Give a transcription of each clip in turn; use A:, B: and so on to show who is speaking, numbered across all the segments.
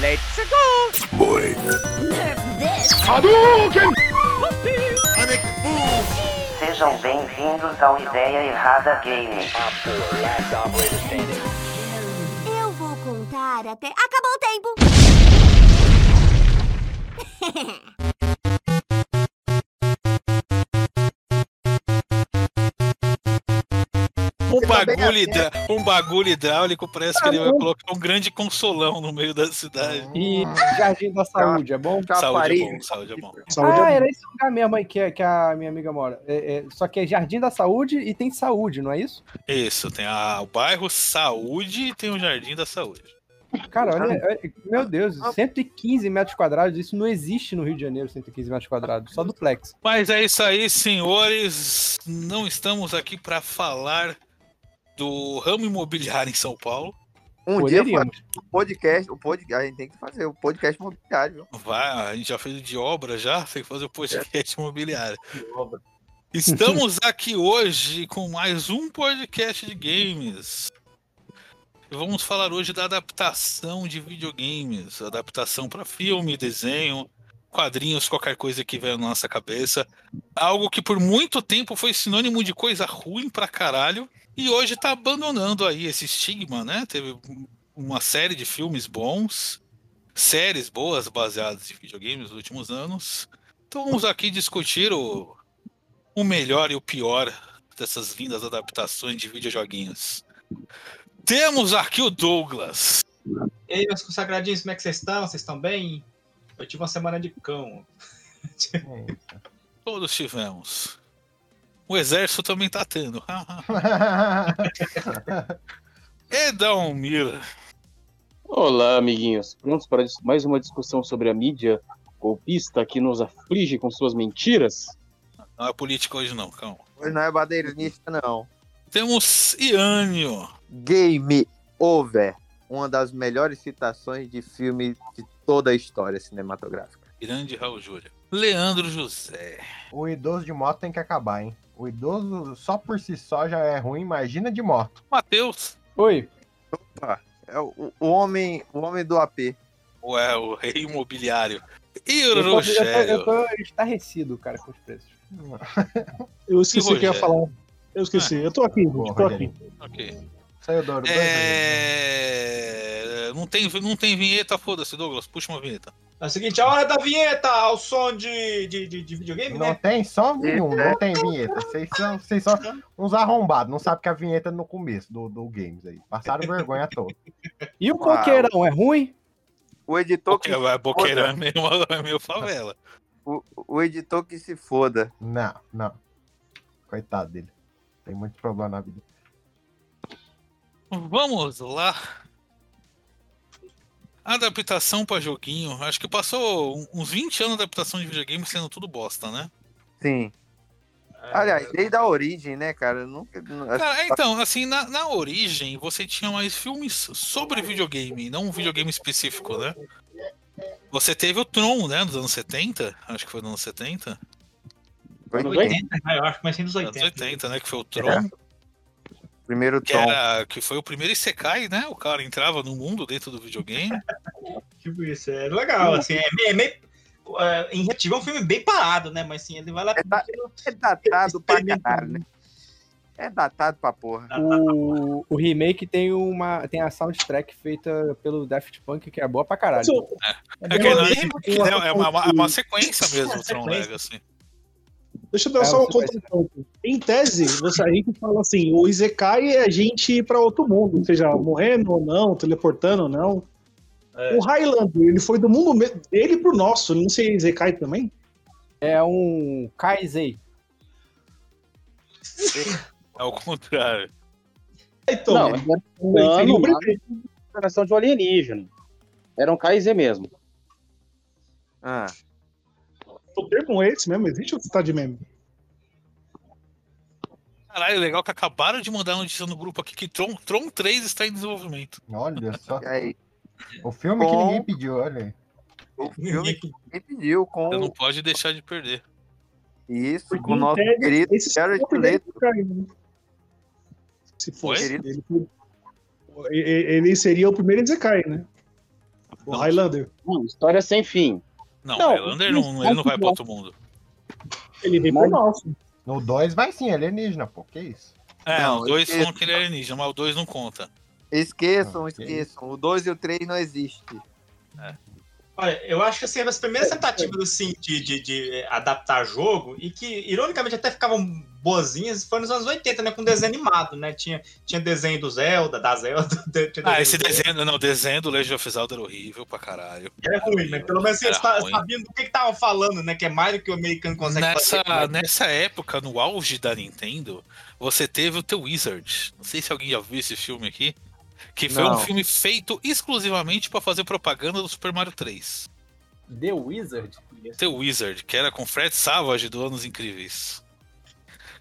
A: Let's go!
B: Boy.
C: Sejam bem-vindos ao Ideia Errada Game.
D: Eu vou contar até. Acabou o tempo!
E: bagulho, hidra- um bagulho hidráulico parece que ele vai colocar um grande consolão no meio da cidade.
F: E Jardim da Saúde, é bom?
E: Saúde é bom, saúde é bom.
G: Saúde
F: ah,
G: é
F: era esse lugar mesmo aí que, a- que a minha amiga mora. É- é- só que é Jardim da Saúde e tem saúde, não é isso?
E: Isso, tem a- o bairro Saúde e tem o Jardim da Saúde.
F: Cara, olha, olha- meu Deus, 115 metros quadrados, isso não existe no Rio de Janeiro, 115 metros quadrados, só duplex.
E: Mas é isso aí, senhores. Não estamos aqui para falar do ramo imobiliário em São Paulo.
H: Um dia
F: Poderíamos.
H: faz o podcast, o podcast, a gente tem que fazer o podcast imobiliário, viu?
E: Vai, a gente já fez de obra já, tem que fazer o podcast imobiliário. Estamos aqui hoje com mais um podcast de games. Vamos falar hoje da adaptação de videogames, adaptação para filme, desenho, quadrinhos, qualquer coisa que venha na nossa cabeça. Algo que por muito tempo foi sinônimo de coisa ruim pra caralho e hoje tá abandonando aí esse estigma, né? Teve uma série de filmes bons, séries boas baseadas em videogames nos últimos anos. Então vamos aqui discutir o, o melhor e o pior dessas vindas adaptações de videojoguinhos. Temos aqui o Douglas.
I: E aí, meus consagradinhos, como é que vocês estão? Vocês estão bem? Eu tive uma semana de cão.
E: Todos tivemos. O exército também tá tendo. Edalmir.
J: Olá, amiguinhos. Prontos para mais uma discussão sobre a mídia golpista que nos aflige com suas mentiras?
E: Não é política hoje não, calma.
H: Hoje não é badeirinista, não.
E: Temos Iânio.
H: Game Over. Uma das melhores citações de filme de toda a história cinematográfica.
E: Grande Raul Júlia. Leandro José.
G: O idoso de moto tem que acabar, hein? O idoso só por si só já é ruim, imagina de moto.
E: Matheus.
F: Oi.
H: Opa, é o, o homem, o homem do AP.
E: Ou é o rei imobiliário. E
F: Eu
E: o
F: tô, eu, tô, eu tô estarrecido, cara, com os preços.
G: Eu esqueci
E: o que eu ia
G: falar. Eu esqueci. Eu tô aqui, Boa, tô aqui.
E: Ok.
G: Saiu Rogerinho.
E: É... Não, tem, não tem vinheta, foda-se, Douglas. Puxa uma vinheta.
I: É o seguinte, a hora da vinheta ao som de, de, de, de videogame,
G: Não
I: né?
G: tem som nenhum, não tem vinheta. Vocês são, vocês são uns arrombados, não sabem que a vinheta é no começo do, do games aí. Passaram vergonha toda.
F: E o
H: Uau.
F: coqueirão, é ruim?
H: O editor que,
E: Boque- Boqueirão é meio, é meio favela.
H: o, o editor que se foda.
G: Não, não. Coitado dele. Tem muito problema na vida.
E: Vamos lá. Adaptação pra joguinho. Acho que passou uns 20 anos de adaptação de videogame sendo tudo bosta, né?
H: Sim.
I: É,
H: Aliás, desde a origem, né, cara? Nunca. nu-
E: Cara, então, assim, na, na origem você tinha mais filmes sobre videogame, não um videogame específico, né? Você teve o Tron, né, dos anos 70, acho que foi nos anos 70,
H: Foi
J: Anos
H: o
I: 80, né? eu acho que comecei nos
E: anos
I: 80.
E: 80, né, que foi o Tron,
H: primeiro
E: que,
H: tom.
E: era, que foi o primeiro Isekai, né, o cara entrava no mundo dentro do videogame,
I: Tipo isso, é legal, assim, é meio... É meio é, em reativo é um filme bem parado, né? Mas assim, ele vai lá...
H: É, da- é datado pra caralho, né? É datado pra porra.
F: O, o remake tem uma tem a soundtrack feita pelo Daft Punk, que é boa pra caralho.
E: é, é, é uma, uma- uma sequência mesmo, o Tron. Legacy.
K: Deixa eu dar
F: É,
K: só um contraponto. Em tese, você aí que fala assim, o Izekai é a gente ir pra outro mundo, seja morrendo ou não, teleportando ou não.
I: É.
K: O Highlander, ele foi do mundo dele pro nosso, não seria Izekai também?
F: É um Kaizei.
E: É o contrário.
I: Então,
J: não,
I: ele-
J: era
K: Ele
J: não,
K: seria o
J: não,
K: primeiro.
J: encarnação de um alienígena. Era um KZ mesmo.
H: Ah,
K: O termo é esse mesmo? Existe ou você tá de meme?
E: Caralho, legal que acabaram de mandar a notícia no grupo aqui que Tron, Tron 3 está em desenvolvimento.
G: Olha só.
H: e aí,
G: O filme que
H: Com-
G: ninguém pediu, olha aí.
H: o filme que ninguém pediu com
E: Você não pode deixar de perder.
H: isso,
K: Porque,
H: com o nosso querido Jared Leto.
K: Se fosse. Ele, ele- seria o primeiro Izekai, né? O Highlander.
J: Não, história sem fim.
E: Não,
J: Não,
E: o Highlander não, ele não vai pra outro mundo.
K: Ele vem pro nosso.
G: No 2 vai sim, alienígena, pô. Que isso?
E: É,
H: Não,
E: os dois
H: esse-
E: falam que ele é alienígena, mas o dois não conta.
H: Esqueçam,
G: Ah, ok.
H: esqueçam. O 2 e o 3 não existem.
I: Olha, eu acho que assim, as primeiras tentativas assim, de, de, de adaptar jogo, e que, ironicamente, até ficavam boazinhas, foi nos anos 80, né? Com desenho animado, né? Tinha, tinha desenho do Zelda, da Zelda. tinha
E: Ah, esse desenho, não, o desenho do Legend of Zelda era horrível pra caralho.
I: Era ruim, né? Pelo menos eles sa-
E: ruim.
I: sabiam do que estavam falando, né? Que é mais do que o americano consegue
E: Nessa,
I: fazer.
E: nessa época, no auge da Nintendo, você teve o The Wizard. Não sei se alguém já viu esse filme aqui. Que foi um
H: Não.
E: filme feito exclusivamente pra fazer propaganda do Super Mario 3.
F: The Wizard?
E: The Wizard, que era com Fred Savage do Anos Incríveis.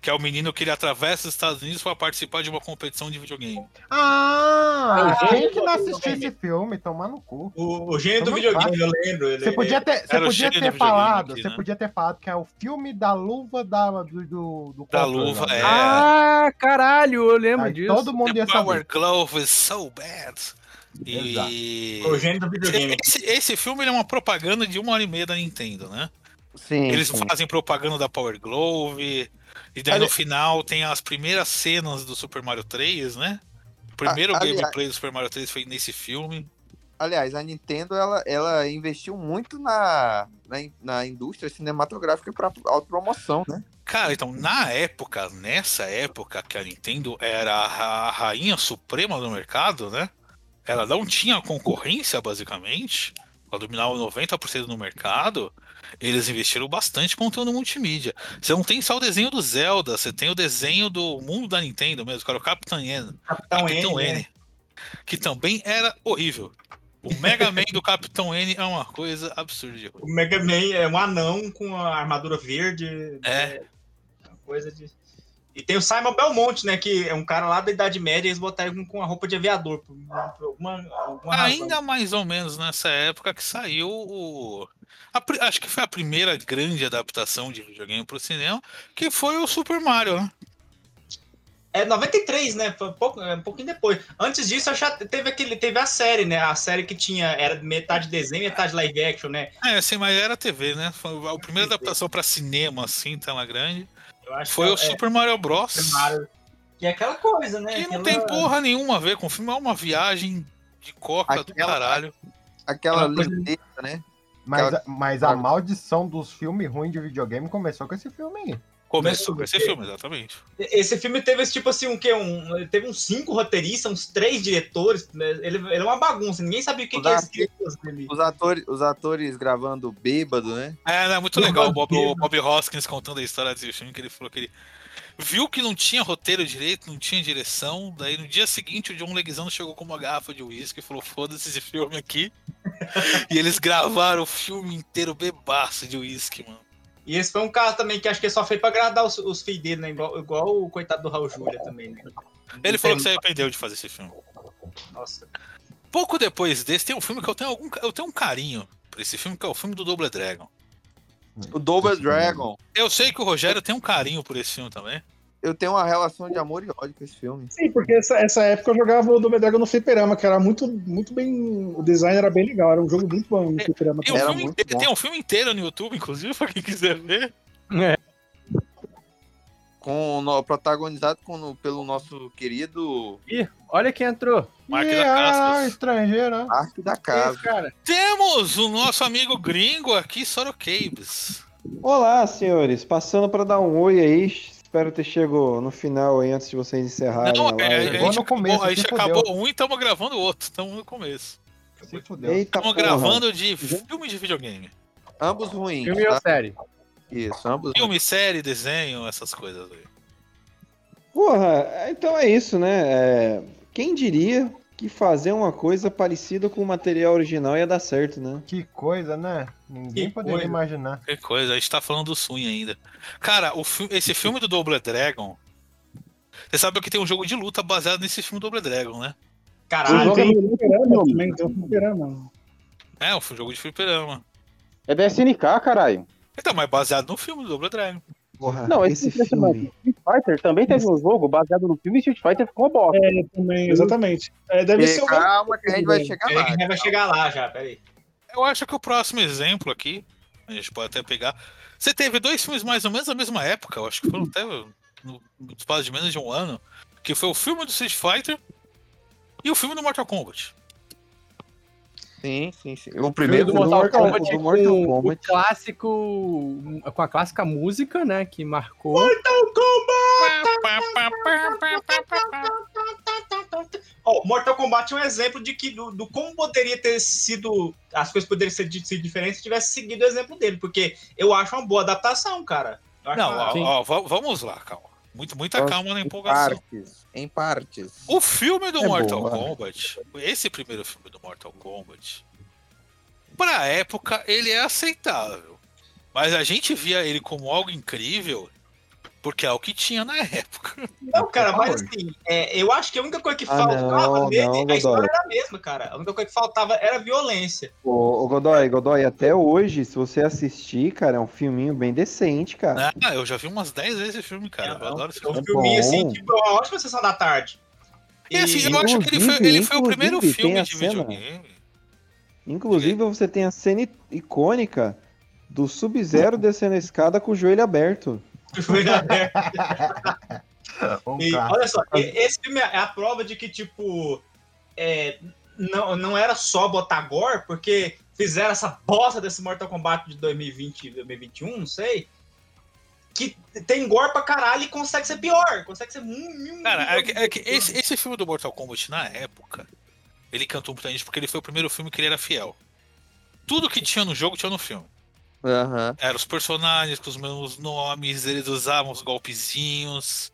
E: Que é o menino que ele atravessa os Estados Unidos para participar de uma competição de videogame.
G: Ah,
K: Ah,
G: quem que não assistiu esse filme? Tomar no cu.
I: O, o gênio do videogame,
G: fácil.
I: eu lembro. Ele,
G: Você podia ter, você podia ter
E: videogame
G: falado,
E: aqui,
G: você
E: né?
G: podia ter falado que é o filme da luva da, do, do, do
E: Da
G: controle,
E: luva, é.
F: Ah, caralho, eu lembro
G: Aí
F: disso.
G: todo mundo
E: The
G: ia
E: Power
G: saber.
E: Glove is so bad. E...
I: O gênio do videogame.
E: Esse, esse filme ele é uma propaganda de uma hora e meia da Nintendo, né?
H: Sim.
E: Eles
H: sim.
E: fazem propaganda da Power Glove. E daí
H: Ali-
E: no final tem as primeiras cenas do Super Mario 3, né? O primeiro
H: aliás-
E: gameplay do Super Mario 3 foi nesse filme.
H: Aliás, a Nintendo ela, ela investiu muito na, na, na indústria cinematográfica para autopromoção, né?
E: Cara, então, na época, nessa época que a Nintendo era a a rainha suprema do mercado, né? Ela não tinha concorrência, basicamente. Ela dominava 90% do mercado. Eles investiram bastante conteúdo multimídia. Você não tem só o desenho do Zelda, você tem o desenho do mundo da Nintendo mesmo, que era o Capitão N.
I: Capitão
E: Capitão
I: N,
E: N.
I: né?
E: Que também era horrível. O Mega Man do Capitão N é uma coisa absurda.
I: O Mega Man é um anão com a armadura verde.
E: É.
I: uma coisa de. E tem o Simon Belmont, né? Que é um cara lá da Idade Média eles botaram com- a roupa de aviador. Por, por alguma, alguma razão.
E: Ainda mais ou menos nessa época que saiu o. a acho que foi a primeira grande adaptação de videogame pro cinema, que foi o Super Mario, né?
I: É 93, né? Foi um, pouco, é um pouquinho depois. Antes disso, já teve aquele, teve a série, né? A série que tinha era metade desenho, metade live action, né?
E: É, assim, mas era TV, né? Foi a primeira adaptação pra cinema, assim, tela grande.
I: Eu acho
E: Foi
I: que
E: o
I: é-
E: Super Mario Bros.
I: Super Mario. Que é aquela coisa, né?
E: Que não
I: Aquela-
E: tem porra nenhuma a ver com o filme, é uma viagem de coca do
H: Aquela-
E: caralho.
H: Aquela
I: Aquela coisa-
H: lindeza, né?
G: Mas,
H: Aquela-
G: mas a maldição dos filmes ruins de videogame começou com esse filme aí.
E: Começou com esse filme, exatamente.
I: Esse filme teve esse tipo assim, um que um, teve uns cinco roteiristas, uns três diretores. né? Ele, ele é uma bagunça, ninguém sabia o que,
H: Os
I: que é esse.
H: Os atores, os atores gravando bêbado, né?
E: É, né, muito
I: Não
E: legal o Bob, o Bob Hoskins contando a história desse filme, que ele falou que ele viu que não tinha roteiro direito, não tinha direção, daí no dia seguinte o John Leguizamo chegou com uma garrafa de uísque e falou, foda-se esse filme aqui. e eles gravaram o filme inteiro bebaço de uísque, mano.
I: E esse foi um caso também que acho que ele só fez pra agradar os, os filhos dele, né? Igual, igual o coitado do Raul Júlia também, né?
E: Ele falou que se arrependeu de fazer esse filme.
I: Nossa.
E: Pouco depois desse, tem um filme que eu tenho algum eu tenho um carinho pra esse filme, que é o filme do Double Dragon.
H: O Double Dragon.
E: Eu sei que o Rogério tem um carinho por esse filme também.
H: Eu tenho uma relação de amor e ódio com esse filme.
K: Sim, porque essa, essa época eu jogava o Double Dragon no fliperama, que era muito, muito bem. O design era bem legal, era um jogo muito bom no fliperama.
E: Tem um, filme
H: muito
E: inteiro,
H: bom.
E: tem um filme inteiro no YouTube, inclusive, pra quem quiser ver.
H: Com, no- protagonizado com- pelo nosso querido
F: Ih, olha quem entrou.
E: Mark
G: Ih,
E: da
G: ah,
E: Cascas.
G: estrangeiro, né?
H: Ark da
F: Que
H: Casa.
F: cara?
E: Temos o nosso amigo gringo aqui, Sorocabes.
A: Olá, senhores. Passando para dar um oi aí. Espero ter chego no final aí antes de vocês encerrarem
E: Não,
A: a
E: é,
A: live.
E: a
G: Chegou
E: gente,
G: no começo,
E: acabou, a gente acabou um e estamos gravando o outro. Estamos no começo.
G: Se fudeu.
A: Eita,
E: Estamos
A: porra.
E: gravando de filme de videogame.
H: Ambos ruins.
F: Filme ou
H: Tá?
F: série?
H: Isso, ambos ruins.
E: Filme, série, desenho, essas coisas aí.
A: Porra, então é isso, né? É, Quem diria que fazer uma coisa parecida com o material original ia dar certo, né?
G: Que coisa, né? Ninguém
I: Que
G: poderia
I: coisa.
G: imaginar.
E: Que coisa, a gente tá falando do Swing ainda. Cara, o fi- esse filme do Double Dragon. Você sabe que tem um jogo de luta baseado nesse filme Double Dragon, né?
I: Caralho,
K: tem um fliperama também, tem um fliperama.
E: É, um jogo de fliperama.
J: É da SNK, caralho.
E: Então, mas baseado no filme do Double Dragon.
A: Porra,
J: Não, esse,
A: esse
J: esse
A: filme.
J: Street Fighter também teve um jogo baseado no filme e Street Fighter ficou uma bosta.
K: É, também, exatamente. É, deve
H: E
K: ser o
H: calma que a gente vai chegar lá.
I: que a gente vai chegar lá já, peraí.
E: Eu acho que o próximo exemplo aqui, a gente pode até pegar. Você teve dois filmes mais ou menos na mesma época, eu acho que foram até no, no espaço de menos de um ano, que foi o filme do Street Fighter e o filme do Mortal Kombat.
H: Sim, sim, sim. O primeiro
F: do
A: do
F: Mortal
A: Mortal-
F: Kombat
A: do Mortal
F: com
A: Kombat.
F: o clássico. Com a clássica música, né? Que marcou.
I: Ó, Mortal Kombat é um exemplo de que do, do como poderia ter sido. As coisas poderiam ser, sido diferentes se tivesse seguido o exemplo dele, porque eu acho uma boa adaptação, cara.
E: Não, ó, ó, va- vamos lá, calma. Muito, muita
H: Nossa,
E: calma na
H: Em
E: empolgação.
H: partes. Em partes.
E: O filme do
A: É
E: Mortal
A: boa.
E: Kombat, esse primeiro filme do Mortal Kombat, pra época ele é aceitável. Mas a gente via ele como algo incrível porque é o que tinha na época.
I: Não, cara, mas assim, é, eu acho que a única coisa que
A: Ah,
I: faltava
A: não,
I: nele,
A: não,
I: a história era a mesma, cara. A única coisa que faltava era violência.
A: Ô, ô, Godoy, Godoy, até hoje, se você assistir, cara, é um filminho bem decente, cara.
E: Ah, eu já vi umas 10 vezes esse filme, cara. Eu adoro esse
I: É um
E: filme.
I: filminho assim,
A: bom.
I: tipo, uma ótima sessão da tarde.
E: E assim, eu acho que ele foi, ele foi o primeiro
A: inclusive,
E: filme de
A: cena-
E: videogame.
A: Inclusive, você tem a cena icônica do Sub-Zero descendo a escada com o joelho aberto.
I: E, olha só, esse filme é a prova de que, tipo, é, não, não era só botar gore, porque fizeram essa bosta desse Mortal Kombat de 2020, 2021, não sei. Que tem gore pra caralho e consegue ser pior. Consegue ser muito.
E: Cara, é que, é que esse, esse filme do Mortal Kombat, na época, ele cantou muita gente porque ele foi o primeiro filme que ele era fiel. Tudo que tinha no jogo tinha no filme.
H: Aham.
E: Eram os personagens com os mesmos nomes, eles usavam os golpezinhos.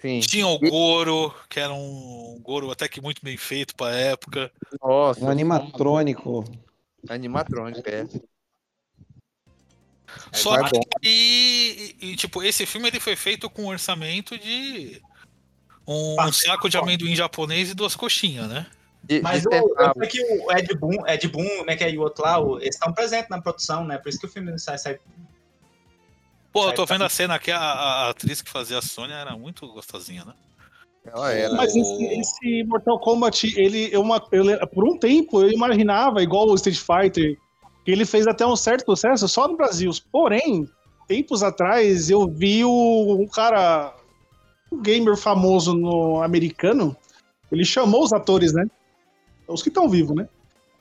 H: Sim.
E: Tinha o Goro, que era um Goro até que muito bem feito pra época.
H: Nossa.
A: Um animatrônico.
H: Animatrônica, é.
E: Só
H: Vai
E: que, e, e, tipo, esse filme ele foi feito com um orçamento de um
I: Ah,
E: saco de amendoim japonês e duas coxinhas, né?
H: De,
I: Mas
H: de
I: o, eu sei que o Ed Boon, Ed Boon, né, que é o outro lá, o- eles estão presentes na produção, né? Por isso que o filme não sai, sai
E: Pô, eu tô vendo a cena aqui, a, a atriz que fazia a Sônia era muito gostosinha, né?
H: Ela era.
K: Mas esse, esse Mortal Kombat, ele, eu, uma- eu por um tempo, eu imaginava, igual o Street Fighter, que ele fez até um certo sucesso só no Brasil. Porém, tempos atrás, eu vi o, um cara, um gamer famoso no americano, ele chamou os atores, né? Os que estão vivos, né?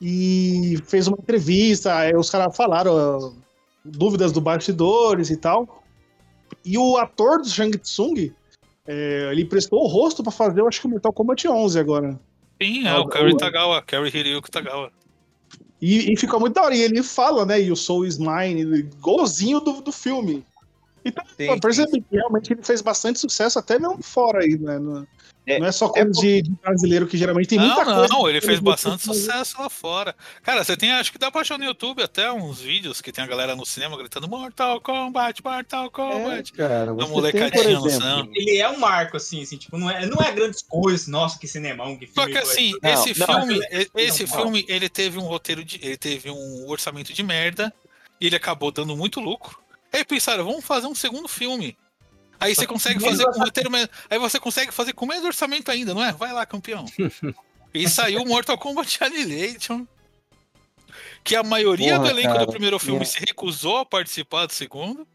K: E fez uma entrevista, aí os caras falaram dúvidas do bastidores e tal. E o ator do Shang Tsung, é, ele prestou o rosto pra fazer, eu acho que o Mortal Kombat 11 agora.
E: Sim, é o Kerry Tagawa, Kerry Hiryuki Tagawa.
K: E, e ficou muito da hora. E ele fala, né? E o Soul is Mine, igualzinho do, do filme. Então, eu percebi que realmente ele fez bastante sucesso, até mesmo fora aí, né? Não
J: É-
K: não é só coisa de, de brasileiro que geralmente tem muita
E: não,
K: coisa.
E: não, ele fez bastante sucesso lá fora. Cara, você tem, acho que dá pra achar no YouTube até uns vídeos que tem a galera no cinema gritando Mortal Kombat, Mortal
A: É,
E: Kombat.
A: cara,
E: A
A: você tem, por
E: molecadinha no cinema.
I: Ele é um marco, assim, assim, tipo, não é, não é grandes coisas, nossa, que cinemão, que
E: Só
I: filme.
E: que assim,
H: Não,
E: esse
H: não,
E: filme,
I: não,
E: esse
I: não.
E: filme, ele teve um roteiro de, ele teve um orçamento de merda e ele acabou dando muito lucro. Aí pensaram, vamos fazer um segundo filme. Aí você consegue fazer com roteiro, aí você consegue fazer com menos orçamento ainda, não é? Vai lá, campeão. E saiu Mortal Kombat Annihilation. Que a maioria
A: Porra,
E: do elenco
A: cara,
E: do primeiro filme
A: minha-
E: se recusou a participar do segundo.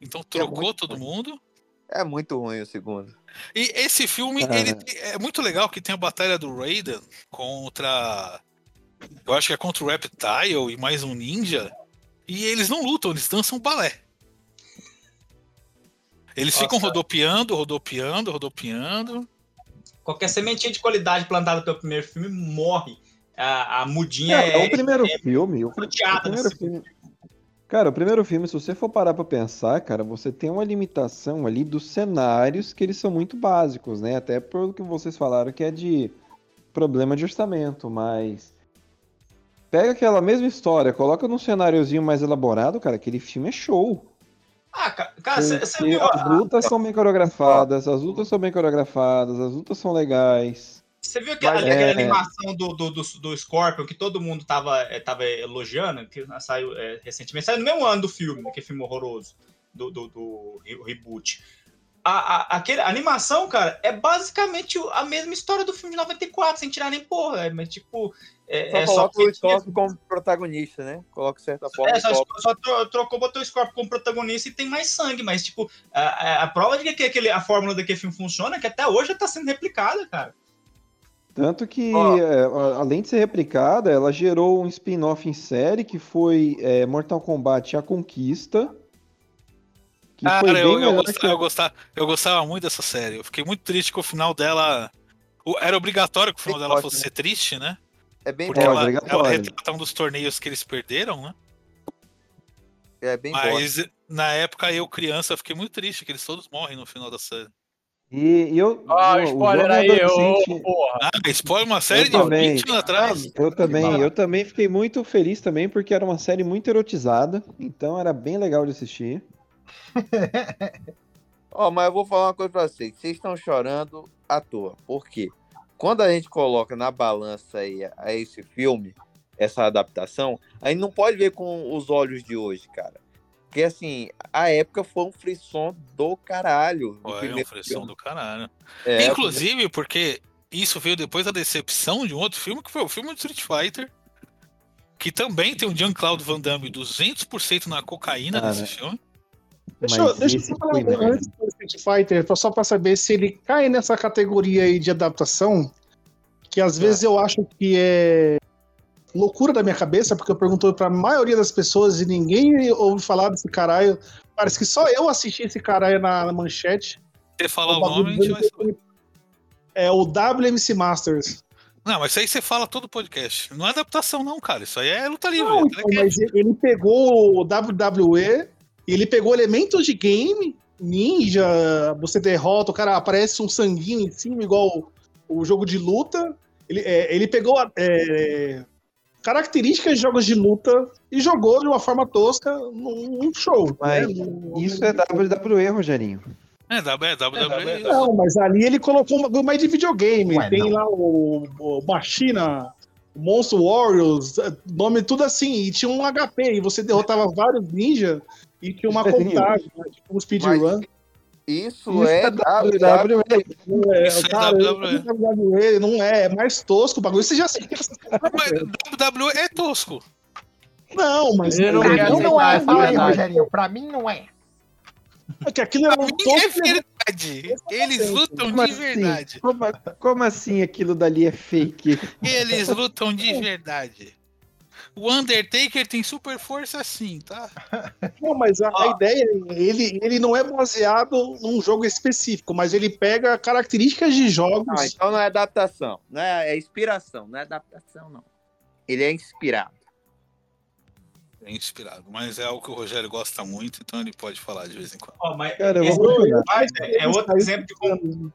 E: Então trocou
H: muito
E: todo mundo.
H: É muito ruim o segundo.
E: E esse filme, ele é muito legal que tem a batalha do Raiden contra. Eu acho que é contra o Reptile e mais um ninja. E eles não lutam, eles dançam balé. Eles ficam
I: Nossa.
E: rodopiando, rodopiando, rodopiando.
I: Qualquer sementinha de qualidade plantada pelo primeiro filme morre. A, a mudinha
A: É,
I: é.
A: o primeiro filme, o, o
I: rodeada
A: primeiro filme. Cara, o primeiro filme, se você for parar pra pensar, cara, você tem uma limitação ali dos cenários que eles são muito básicos, né? Até pelo que vocês falaram que é de problema de orçamento, mas pega aquela mesma história, coloca num cenáriozinho mais elaborado, cara, aquele filme é show.
I: Ah, ca- cara, você viu.
A: as lutas são bem coreografadas, as lutas são bem coreografadas, as lutas são legais.
I: Você viu aquela,
A: Mas
I: aquela
A: é-
I: animação do, do, do, do Scorpion que todo mundo tava, eh, tava elogiando, que saiu eh, recentemente, saiu no mesmo ano do filme, aquele filme horroroso. do, do, do re- reboot. A, a, aquele, a animação, cara, é basicamente a mesma história do filme de 94, sem tirar nem porra. É, mas, tipo, é,
H: Só
I: é só
H: coloca o Scorpion como protagonista, né? Coloca certa forma.
I: É,
H: o
I: só, só tro- trocou, botou o Scorpion como protagonista e tem mais sangue, mas, tipo, a, a- a prova de que aquele, a fórmula daquele filme funciona é que até hoje tá sendo replicada, cara.
A: Tanto que,
H: Ó.
A: é, além de ser replicada, ela gerou um spin-off em série que foi é, Mortal Kombat A Conquista. Que foi
E: Cara,
A: bem
E: eu, eu, gostava,
A: que
E: eu, gostava, eu gostava muito dessa série. Eu fiquei muito triste que o final dela. Era obrigatório que o final
H: Bem
E: dela
H: forte,
E: fosse
H: né?
E: ser triste, né?
H: É bem
E: Porque
A: É,
H: forte.
E: ela,
A: obrigatório.
E: ela retrata um dos torneios que eles perderam, né?
H: É bem.
E: Mas na época, eu, criança, fiquei muito triste que eles todos morrem no final da série.
A: E, e eu.
F: Ah,
A: o- o
F: spoiler
A: jovem
F: aí,
A: adolescente-
F: porra.
E: Ah, spoiler uma série de
A: também.
E: 20 anos atrás.
A: Eu também, eu também fiquei muito feliz também, porque era uma série muito erotizada, então era bem legal de assistir.
H: Ó, mas eu vou falar uma coisa pra vocês. Vocês estão chorando à toa. Por quê? Quando a gente coloca na balança aí a esse filme, essa adaptação, a gente não pode ver com os olhos de hoje, cara. Porque assim, a época foi um frisson do caralho.
E: é um frisson
H: filme.
E: do caralho.
H: É,
E: Inclusive, porque isso veio depois da decepção de um outro filme, que foi o filme de Street Fighter. Que também tem o Jean-Claude Van Damme 200% na cocaína
A: Cara,
E: nesse filme.
K: Deixa, eu-
A: Mas
K: deixa eu falar
A: foi
K: uma coisa
A: merda.
K: antes do Street Fighter, só pra saber se ele cai nessa categoria aí de adaptação, que às vezes eu acho que é loucura da minha cabeça, porque eu pergunto pra maioria das pessoas e ninguém ouve falar desse caralho. Parece que só eu assisti esse caralho na, na manchete.
E: Você falar o nome, a gente vai saber.
K: É o WMC Masters.
E: Não, mas isso aí você fala todo podcast. Não é adaptação, não, cara. Isso aí é luta livre.
K: Não,
E: é
K: então, mas ele pegou o WWE, e ele pegou elementos de game, ninja, você derrota, o cara aparece um sanguinho em cima, igual o, o jogo de luta. Ele, é, ele pegou é, características de jogos de luta e jogou de uma forma tosca num, num show.
A: Mas
K: né?
A: Isso é WWE, Rogerinho.
E: É, W- é WWE. isso.
K: Não, mas ali ele colocou um bagulho mais de videogame.
G: Ué,
K: Tem
G: não.
K: lá o, o Machina, Monster Warriors, é, nome tudo assim. E tinha um HP, e você derrotava vários ninjas e tinha uma contagem, né, tipo um speedrun.
H: Isso,
A: Isso
H: é
A: é
H: WWE.
K: Não é,
E: Isso é
K: cara,
E: WWE.
K: WWE não é, é mais tosco o bagulho. Você já essas
E: Mas WWE é tosco.
K: Não, mas
F: Ele não
K: não,
F: quer
K: não,
G: é, fala aí. Rogerinho. Pra mim não é.
K: é que aquilo
E: Pra
K: um
E: mim é verdade. Eles lutam
A: Como
E: de
A: assim?
E: verdade.
A: Como, como assim aquilo dali é fake?
E: Eles lutam de verdade. O Undertaker tem super força sim, tá?
K: Não, mas a, a
I: Ó.
K: ideia, ele, ele não é baseado num jogo específico, mas ele pega características de jogos.
H: Ah, então não é adaptação. Não é, é inspiração. Não é adaptação, não. Ele é inspirado.
E: É inspirado. Mas é algo que o Rogério gosta muito, então ele pode falar de vez em quando.
I: Ó, mas
A: Cara,
I: esse. Fighter é outro exemplo de como.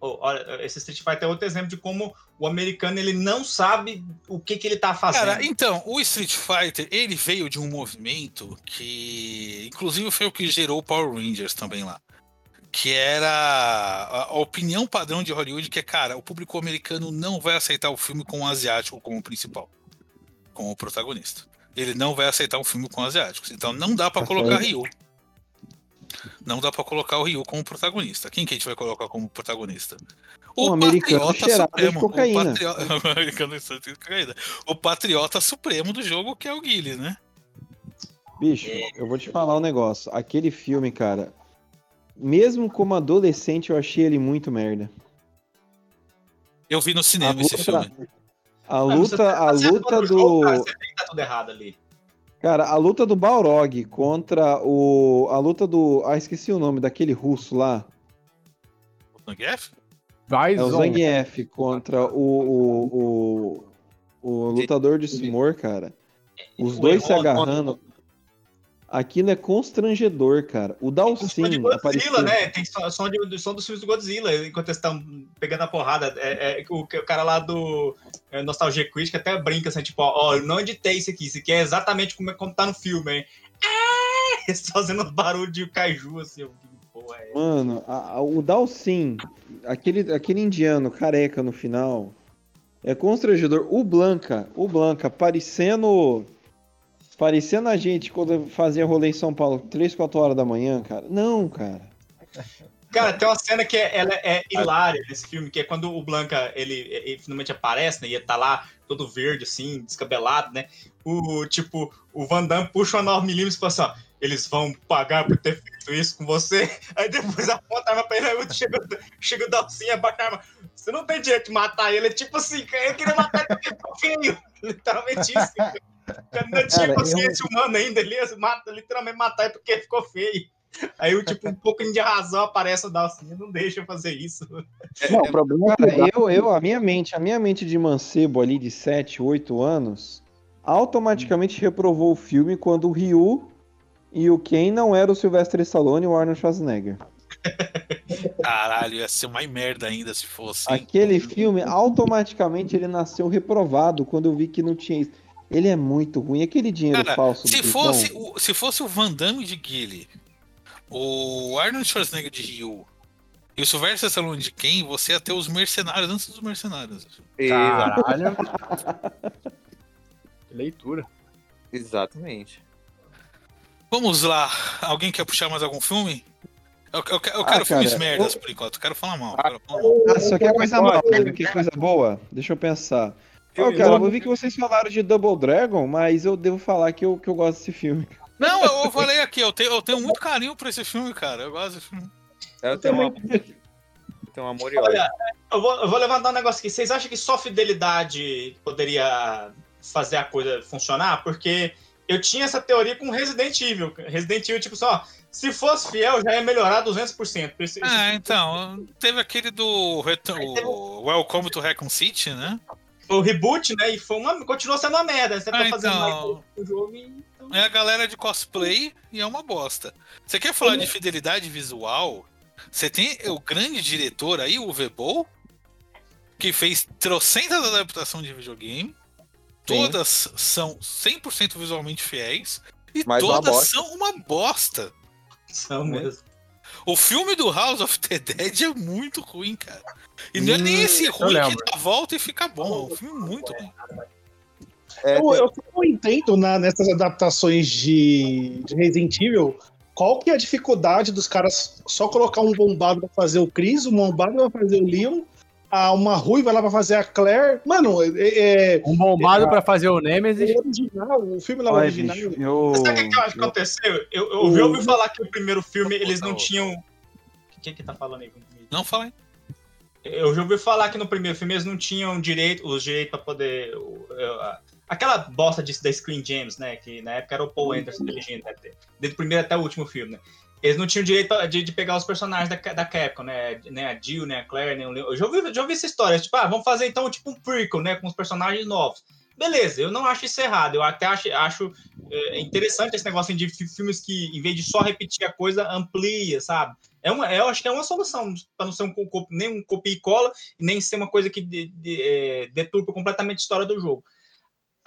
I: Olha, esse Street Fighter é outro exemplo de como o americano ele não sabe o que, que ele tá fazendo.
E: Cara, então, o Street Fighter, ele veio de um movimento que, inclusive, foi o que gerou o Power Rangers também lá. Que era a, opinião padrão de Hollywood, que é, cara, o público americano não vai aceitar o filme com o asiático como principal, como protagonista. Ele não vai aceitar um filme com asiáticos. Então não dá pra
A: Tá
E: colocar. Ryu. Não dá pra colocar o Ryu como protagonista. Quem que a gente vai colocar como protagonista?
A: Americano cheirado de cocaína.
E: O, patriota, o. O patriota supremo do jogo, que é o Guile, né?
A: Bicho, eu vou te falar um negócio. Aquele filme, cara, mesmo como adolescente, eu achei ele muito merda.
E: Eu vi no cinema
A: A
E: esse
A: luta-
E: filme.
A: A luta,
I: tá
A: a
I: certo
A: luta
I: do jogo, cara, você tem que tá tudo errado ali.
A: Cara, a luta do Balrog contra o. A luta do. Ah, esqueci o nome daquele russo lá.
E: O Zangief?
F: Vai,
A: É o. Zangief contra o. O, o, o lutador de Sumor, cara. Os dois se agarrando. Aquilo é constrangedor, cara. O Dalsin
I: Godzilla,
A: apareceu.
I: né? Tem som, som, de, som dos filmes do Godzilla, enquanto eles estão pegando a porrada. É, é, o, o cara lá do é, Nostalgia Quiz que até brinca assim, tipo, ó, eu não editei isso aqui, isso aqui é exatamente como, como tá no filme, hein? Ah! Eles fazendo barulho de kaiju, assim, eu, é?
A: Mano, a- a- o Dalsin, aquele, aquele indiano careca no final, é constrangedor. O Blanca, o Blanca parecendo. Parecendo a gente quando fazia rolê em São Paulo, 3, 4 horas da manhã, cara. Não, cara.
I: Cara, tem uma cena que é, ela é hilária nesse filme, que é quando o Blanca, ele, ele finalmente aparece, né? E ele tá lá, todo verde, assim, descabelado, né? O, tipo, o Van Damme puxa uma 9mm e fala assim, ó, eles vão pagar por ter feito isso com você. Aí depois aponta a arma pra ele, aí chega, chega o Dalcinha, a arma. Você não tem direito de matar ele. É tipo assim, eu queria matar ele porque feio. Literalmente isso. Cara, não tinha
A: Cara,
I: consciência humana ainda. Ele ia mata, literalmente matar ele porque ficou feio. Aí, o tipo, um pouco de razão aparece o Dalcinha, não deixa eu fazer isso.
F: Não, o problema é que
A: Cara, eu, eu, a minha mente, a minha mente de mancebo ali de 7, 8 anos, automaticamente reprovou o filme quando o Ryu e o Ken não era o Sylvester Stallone e o Arnold Schwarzenegger.
E: Caralho, ia ser mais merda ainda se fosse. hein?
A: Aquele filme, automaticamente ele nasceu reprovado quando eu vi que não tinha isso. Ele é muito ruim. Aquele dinheiro
E: Cara,
A: falso.
E: se
A: do
E: fosse, o, se fosse o Van Damme de Guile, o Arnold Schwarzenegger de Ryu e o Sylvester Stallone de Ken, você ia ter os mercenários antes dos mercenários.
F: Caralho. Que leitura.
H: Exatamente.
E: Vamos lá. Alguém quer puxar mais algum filme? Eu, eu- eu
A: Ah,
E: quero filmes
A: cara,
E: merdas
A: eu-
E: por enquanto. Eu quero falar mal. eu quero falar mal.
A: Ah, só quer coisa nova, que coisa boa. Deixa eu pensar.
H: Filme
A: cara,
H: bom.
A: eu vi que vocês falaram de Double Dragon, mas eu devo falar que eu, que eu gosto desse filme.
E: Não, eu, eu falei aqui, eu tenho, eu tenho muito carinho por esse filme, cara. Eu gosto desse filme.
H: Tem uma, tem um amor e ódio.
I: Olha, eu vou, eu vou levantar um negócio aqui. Vocês acham que só fidelidade poderia fazer a coisa funcionar? Porque eu tinha essa teoria com Resident Evil. Resident Evil, tipo, só, se fosse fiel, já ia melhorar 200%. Esse- esse
E: Ah, então, teve aquele do o Welcome to Raccoon City, né?
I: O reboot, né? E foi uma, continuou sendo uma merda. Você tá
E: Ah,
I: fazendo mais
E: então,
I: o jogo e. então-
E: é a galera de cosplay e é uma bosta. Você quer falar de fidelidade visual? Você tem o grande diretor aí, o Vebol, que fez trocentas adaptações de videogame. Todas são 100% visualmente fiéis. E
H: Mas uma
E: todas
H: bosta.
E: são uma bosta.
I: São mesmo.
E: O filme do House of the Dead é muito ruim, cara. E não é nem esse ruim que dá volta e fica bom. É um filme muito ruim.
H: É,
K: Eu, eu não entendo na- nessas adaptações de, de Resident Evil qual que é a dificuldade dos caras só colocar um bombado pra fazer o Chris, um bombado pra fazer o Leon, a uma ruiva lá pra fazer a Claire. Mano, é, é,
F: Um bombado pra fazer o Nemesis.
K: o original, o filme lá
A: Olha,
K: original.
A: bicho, eu...
I: Sabe o que, que eu acho que aconteceu? Eu, eu ouvi, ouvi falar que o primeiro filme eles não tinham. Quem que tá falando aí?
E: Não fala aí.
I: Eu já ouvi falar que no primeiro filme eles não tinham direito, os direitos pra poder. o- eu- a- aquela bosta disso da Screen Gems, né? Que na época era o Paul Anderson dirigindo, né, desde o primeiro até o último filme, né? Eles não tinham direito de, de pegar os personagens da, da Capcom, né? né? A Jill, né? A Claire, né? Eu já ouvi, já ouvi essa história. Tipo, ah, vamos fazer então tipo um prequel, né? Com os personagens novos. Beleza, eu não acho isso errado. Eu até acho, acho é, interessante esse negócio de fi- filmes que, em vez de só repetir a coisa, amplia, sabe? É uma, eu acho que é uma solução, para não ser um, nem um copia e cola, nem ser uma coisa que de, de, é, deturpa completamente a história do jogo.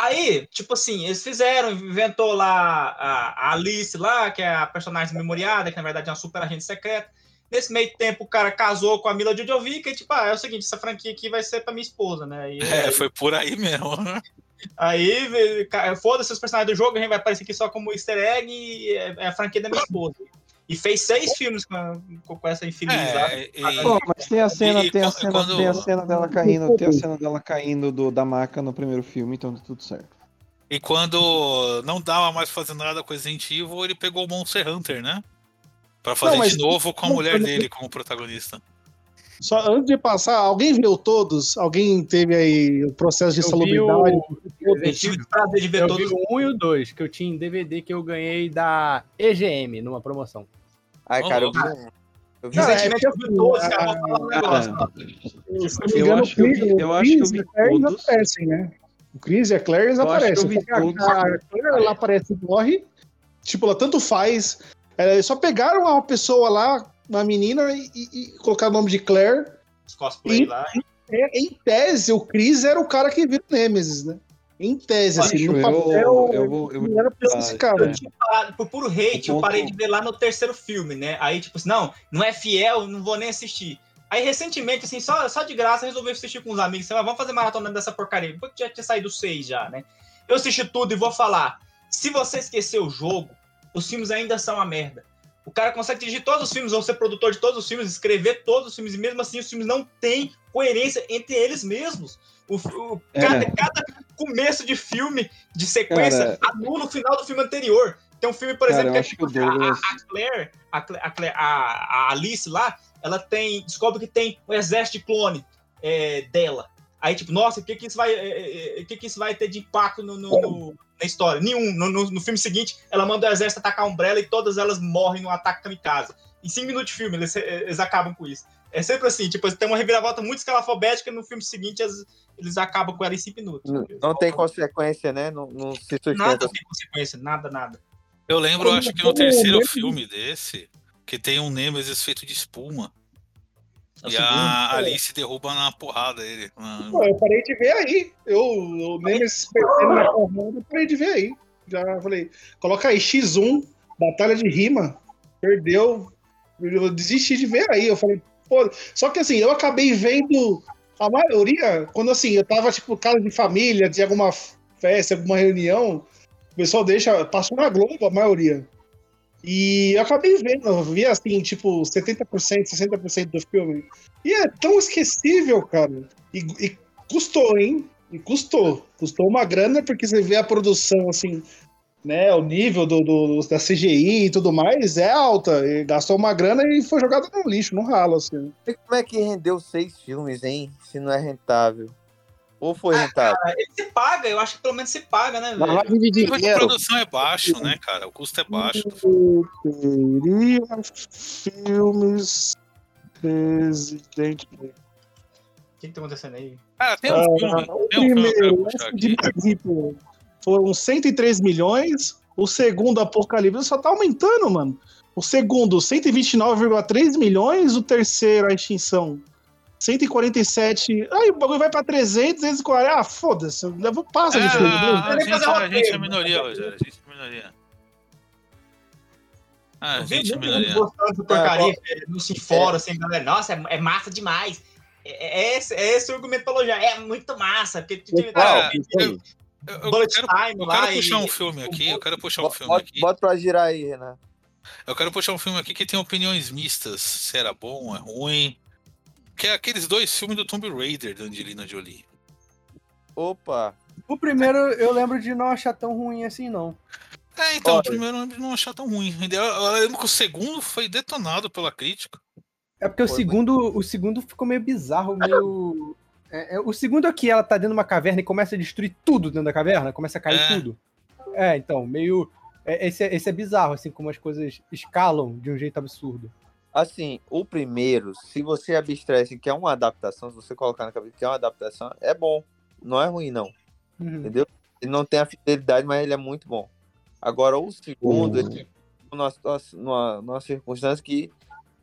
I: Aí, tipo assim, eles fizeram, inventou lá a, a Alice lá, que é a personagem memoriada, que na verdade é uma super agente secreta. Nesse meio tempo, o cara casou com a Mila Jojovic e, tipo, ah, é o seguinte, essa franquia aqui vai ser pra minha esposa, né? E,
E: É, foi por aí mesmo.
I: Aí, foda-se os personagens do jogo, a gente vai aparecer aqui só como easter egg e é, é a franquia da minha esposa. E fez seis filmes com, a- com essa infeliz lá.
E: É, e-
A: Pô, mas tem a cena,
E: E
A: tem a
E: quando-
A: cena,
E: quando-
A: tem a cena dela caindo, tem a cena dela caindo do, da maca no primeiro filme, então tá tudo certo.
E: E quando não dava mais pra fazer nada com Resident Evil, ele pegou o Monster Hunter, né? Pra fazer
K: Não, mas-
E: de novo com a mulher dele como protagonista.
K: Só antes de passar, alguém viu todos? Alguém teve aí o processo de
F: Eu vi
K: salubridade?
F: o-
I: Eu tive o prazer de ver
F: Eu
I: todos.
F: vi o 1 e o 2, que eu tinha em DVD que eu ganhei da EGM numa promoção.
H: Ai, cara, eu vi. Eu vi
K: é
I: eu vi todos, cara, vou falar um negócio.
A: Eu acho que eu vi-
K: o Chris-
A: eu
K: o
A: acho que eu vi
K: e eles
A: todos.
K: aparecem, né? O Chris e a Claire eles
A: Eu acho que eu
K: aparecem.
A: vi
K: a-
A: todos.
K: A Claire ela aparece e morre. Tipo, ela tanto faz. É, só pegaram uma pessoa lá, uma menina, e, e- e colocaram o nome de Claire.
I: Os cosplay
K: E-
I: lá.
K: É, em tese, o Chris era o cara que vira o Nemesis, né? Em tese, assim, no
A: eu-
K: papel.
A: eu eu vou
K: não era pra ser
A: Ah,
K: esse cara.
A: é.
I: tinha parado, por puro hate, eu parei
A: ponto-
I: de ver lá no terceiro filme, né? Aí, tipo assim, não, não é fiel, não vou nem assistir. Aí, recentemente, assim, só, só de graça, resolvi assistir com os amigos. Assim, "Ah, vamos fazer maratona dessa porcaria. Depois que já tinha saído seis já, né? Eu assisti tudo e vou falar. Se você esquecer o jogo, os filmes ainda são uma merda. O cara consegue dirigir todos os filmes, ou ser produtor de todos os filmes, escrever todos os filmes, e mesmo assim os filmes não têm coerência entre eles mesmos. O, o-
A: É.
I: cada, cada começo de filme, de sequência,
A: Cara-
I: anula o final do filme anterior. Tem um filme, por
A: Cara,
I: exemplo, que
A: acho que o
I: a, a- Claire, a, Cla- a a- Alice lá, ela tem. Descobre que tem um exército de clone é, dela. Aí, tipo, nossa, o que, que isso vai. é, é, é, que, que isso vai ter de impacto no, no- no- na história? Nenhum. No, no- no filme seguinte, ela manda o exército atacar a Umbrella e todas elas morrem no ataque kamikaze. Em cinco minutos de filme, eles, eles acabam com isso. É sempre assim, tipo, tem uma reviravolta muito escalafobética e no filme seguinte as- eles acabam com ela em cinco minutos.
H: Não, não tem consequência, né? Não, não se sustenta.
I: Nada tem consequência, nada, nada.
E: Eu lembro, eu acho que no terceiro filme desse, que tem um Nemesis feito de espuma.
I: É
E: E
I: segundo.
E: a Alice derruba na porrada ele. Na-
K: Pô, eu parei de ver aí. Eu, o Nemesis perdendo na porrada, eu parei de ver aí. Já falei, coloca aí X1, Batalha de Rima. Perdeu. Eu desisti de ver aí. Eu falei, pô. Só que assim, eu acabei vendo a maioria, quando assim, eu tava, tipo, casa de família, de alguma festa, alguma reunião, o pessoal deixa, passou na Globo a maioria. E eu acabei vendo, eu vi assim, tipo, 70%, 60% do filme. E é tão esquecível, cara. E, e custou, hein? E custou. Custou uma grana, porque você vê a produção, assim, né? O nível do, do- da CGI e tudo mais é alta. E gastou uma grana e foi jogado no lixo, no ralo, assim.
H: E Como é que rendeu seis filmes, hein? Se não é rentável. Ou foi rentável?
I: Cara, ele se paga, eu acho que pelo menos se paga, né,
J: Mas
I: velho?
E: nível de
J: dinheiro.
E: produção é baixo, né, cara? O custo é baixo.
K: Teria filmes Resident Evil.
I: O que, que tá acontecendo aí?
E: Cara, tem um
K: Ah,
E: filme.
K: o
E: Tem um
K: primeiro, de foram 103 milhões. O segundo, Apocalipse, só tá aumentando, mano. O segundo, 129,3 milhões. O terceiro, a extinção, 147. Aí o bagulho vai pra 300, 240. Ah, foda-se. Leva passa de filme.
E: É, a,
I: Ele
E: gente, a
I: roteiro,
E: gente é
I: né?
E: minoria, Rogério. A gente é minoria. Ah, a
I: Eu
E: gente é
I: muita gente
E: minoria.
I: gostando dessa porcaria, é, no se fora, assim, galera. Nossa, é, é massa demais. É, é esse, é esse o argumento pra elogiar. É muito massa. Porque tem-
E: eu, eu-
I: Bullet
E: quero,
I: Time
E: eu quero puxar um filme aqui. Eu quero puxar um filme
H: Bota,
E: aqui.
H: bota pra girar aí, Renan.
E: Eu quero puxar um filme aqui que tem opiniões mistas. Se era bom, é ruim. Que é aqueles dois filmes do Tomb Raider da Angelina Jolie.
H: Opa!
F: O primeiro eu lembro de não achar tão ruim assim, não.
E: É, então,
H: Olha.
E: o primeiro eu lembro de não achar tão ruim. Eu lembro que o segundo foi detonado pela crítica.
F: É porque o segundo, o segundo ficou meio bizarro, meio. É, é, o segundo é que ela tá dentro de uma caverna e começa a destruir tudo dentro da caverna, começa a cair
E: É.
F: tudo. É, então, meio. é, esse, é, esse é bizarro, assim, como as coisas escalam de um jeito absurdo.
H: Assim, o primeiro, se você abstrair assim, que é uma adaptação, se você colocar na cabeça que é uma adaptação, é bom. Não é ruim, não.
F: Uhum.
H: Entendeu? Ele não tem a fidelidade, mas ele é muito bom. Agora, o segundo, ele numa, numa, numa circunstância que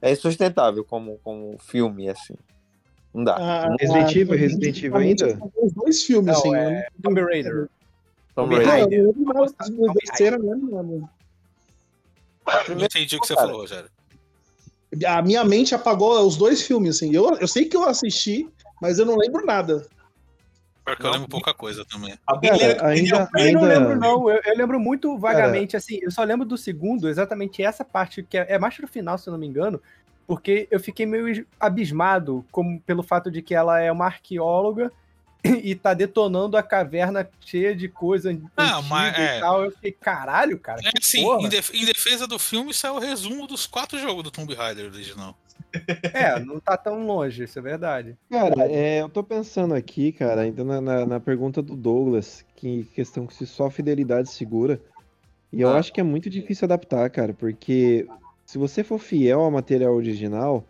H: é insustentável como, como filme, assim. Não dá.
K: Ah,
A: Resident Evil, Resident Evil ainda?
K: Os dois filmes,
F: Não,
K: assim.
F: é Tomb Raider.
H: Tomb
F: Tomb
H: Raider.
F: Raider.
K: eu lembro mais das duas terceiras, né, mano?
E: Não entendi o que você
H: Cara.
E: falou, Rogério.
K: A minha mente apagou os dois filmes, assim. Eu, eu sei que eu assisti, mas eu não lembro nada.
E: Porque eu lembro pouca coisa também.
A: Cara, ainda-
F: Eu não
A: Ainda-
F: lembro, não. Eu, eu lembro muito vagamente, assim. Eu só lembro do segundo, exatamente essa parte, que é, é mais pro final, se eu não me engano, porque eu fiquei meio abismado como, pelo fato de que ela é uma arqueóloga e tá detonando a caverna cheia de coisa
E: Ah, mas é-
F: e tal. Eu fiquei, caralho, cara.
E: É
F: que porra.
E: em, def- em defesa do filme, isso é o resumo dos quatro jogos do Tomb Raider original.
F: É, não tá tão longe, isso é verdade.
A: Cara, é, eu tô pensando aqui, cara, ainda na, na, na pergunta do Douglas, que questão que se só fidelidade segura. E eu
H: Ah.
A: acho que é muito difícil adaptar, cara, porque se você for fiel ao material original,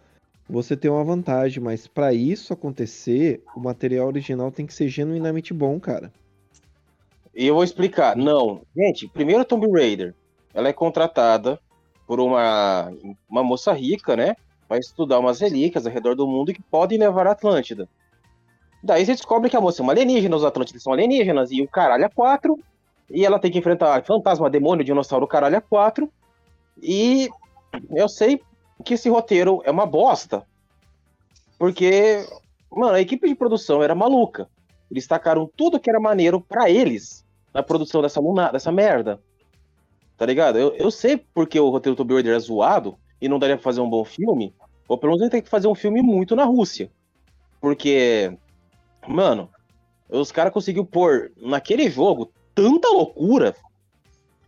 A: você tem uma vantagem, mas pra isso acontecer, o material original tem que ser genuinamente bom, cara.
J: E eu vou explicar. Não. Gente, primeiro Tomb Raider. Ela é contratada por uma, uma moça rica, né? Pra estudar umas relíquias ao redor do mundo que podem levar a Atlântida. Daí você descobre que a moça é uma alienígena, os Atlântidas são alienígenas, e o caralho a quatro. E ela tem que enfrentar fantasma, demônio, dinossauro, caralho a quatro. E eu sei que esse roteiro é uma bosta. Porque, mano, a equipe de produção era maluca. Eles tacaram tudo que era maneiro pra eles na produção dessa, luna, dessa merda. Tá ligado? Eu, eu sei porque o roteiro do Tomb é zoado e não daria pra fazer um bom filme, ou pelo menos tem que fazer um filme muito na Rússia. Porque, mano, os caras conseguiram pôr naquele jogo tanta loucura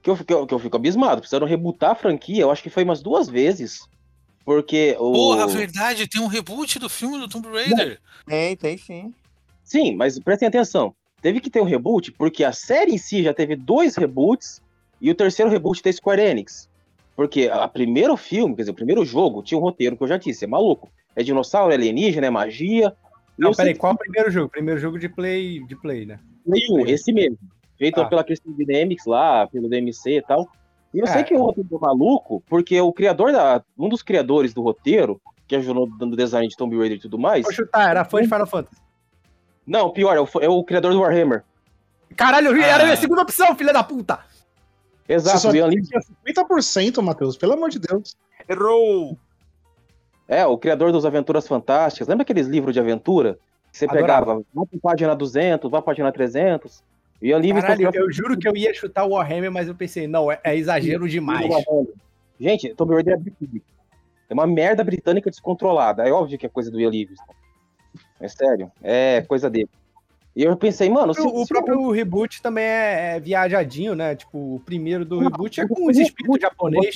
J: que eu, que eu, que eu fico abismado. Precisaram rebutar a franquia, eu acho que foi umas duas vezes. Porque o.
E: Porra, verdade, tem um reboot do filme do Tomb Raider.
H: Tem, tem sim.
J: Sim, mas prestem atenção. Teve que ter um reboot, porque a série em si já teve dois reboots e o terceiro reboot da Square Enix. Porque a primeiro filme, quer dizer, o primeiro jogo tinha um roteiro que eu já disse, é maluco. É dinossauro, é alienígena, é magia.
F: Não, peraí,
J: sei
F: qual é o primeiro jogo? Primeiro jogo de play, de play, né?
J: Play 1, esse mesmo. Feito
F: Ah.
J: pela Crystal Dynamics lá, pelo DMC e tal. E eu sei
F: É.
J: que o roteiro é maluco, porque o criador da. Um dos criadores do roteiro, que ajudou no design de Tomb Raider e tudo mais.
F: Vou chutar, era fã de Final Fantasy.
J: Não, pior, é o, é o criador do Warhammer.
F: Caralho, era a
E: Ah.
F: minha segunda opção, filha da puta!
J: Exato,
K: Você só
J: o Ian
K: tinha 50%, Matheus, pelo amor de Deus.
H: Errou!
J: É, o criador dos Aventuras Fantásticas. Lembra aqueles livros de aventura? Que você
F: Adorava.
J: pegava, vai pra página 200, vai pra página 300. E Livingstone...
F: Caralho, eu juro que eu ia chutar o Warhammer, mas eu pensei, não, é, é exagero demais.
J: Gente, Tomb Raider é britânico. É uma merda britânica descontrolada. É óbvio que é coisa do Ian Livingstone. É sério, é coisa dele. E eu pensei, mano... Se,
F: O,
J: se-
F: próprio reboot também é, é viajadinho, né? Tipo, o primeiro do reboot é com os espíritos japonês.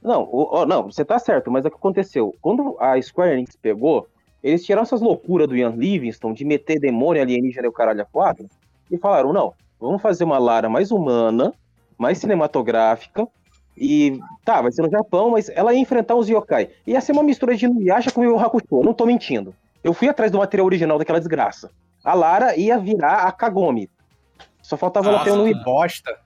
J: Não, o- não, você tá certo, mas é o que aconteceu. Quando a Square Enix pegou, eles tiraram essas loucuras do Ian Livingstone de meter demônio alienígena e o caralho a quatro e falaram, não, vamos fazer uma Lara mais humana, mais cinematográfica e, tá, vai ser no Japão, mas ela ia enfrentar os yokai. Ia ser uma mistura de Inuyasha com o Yu Hakusho, não tô mentindo. Eu fui atrás do material original daquela desgraça. A Lara ia virar a Kagome. Só faltava ela ter um
F: Nossa, bosta.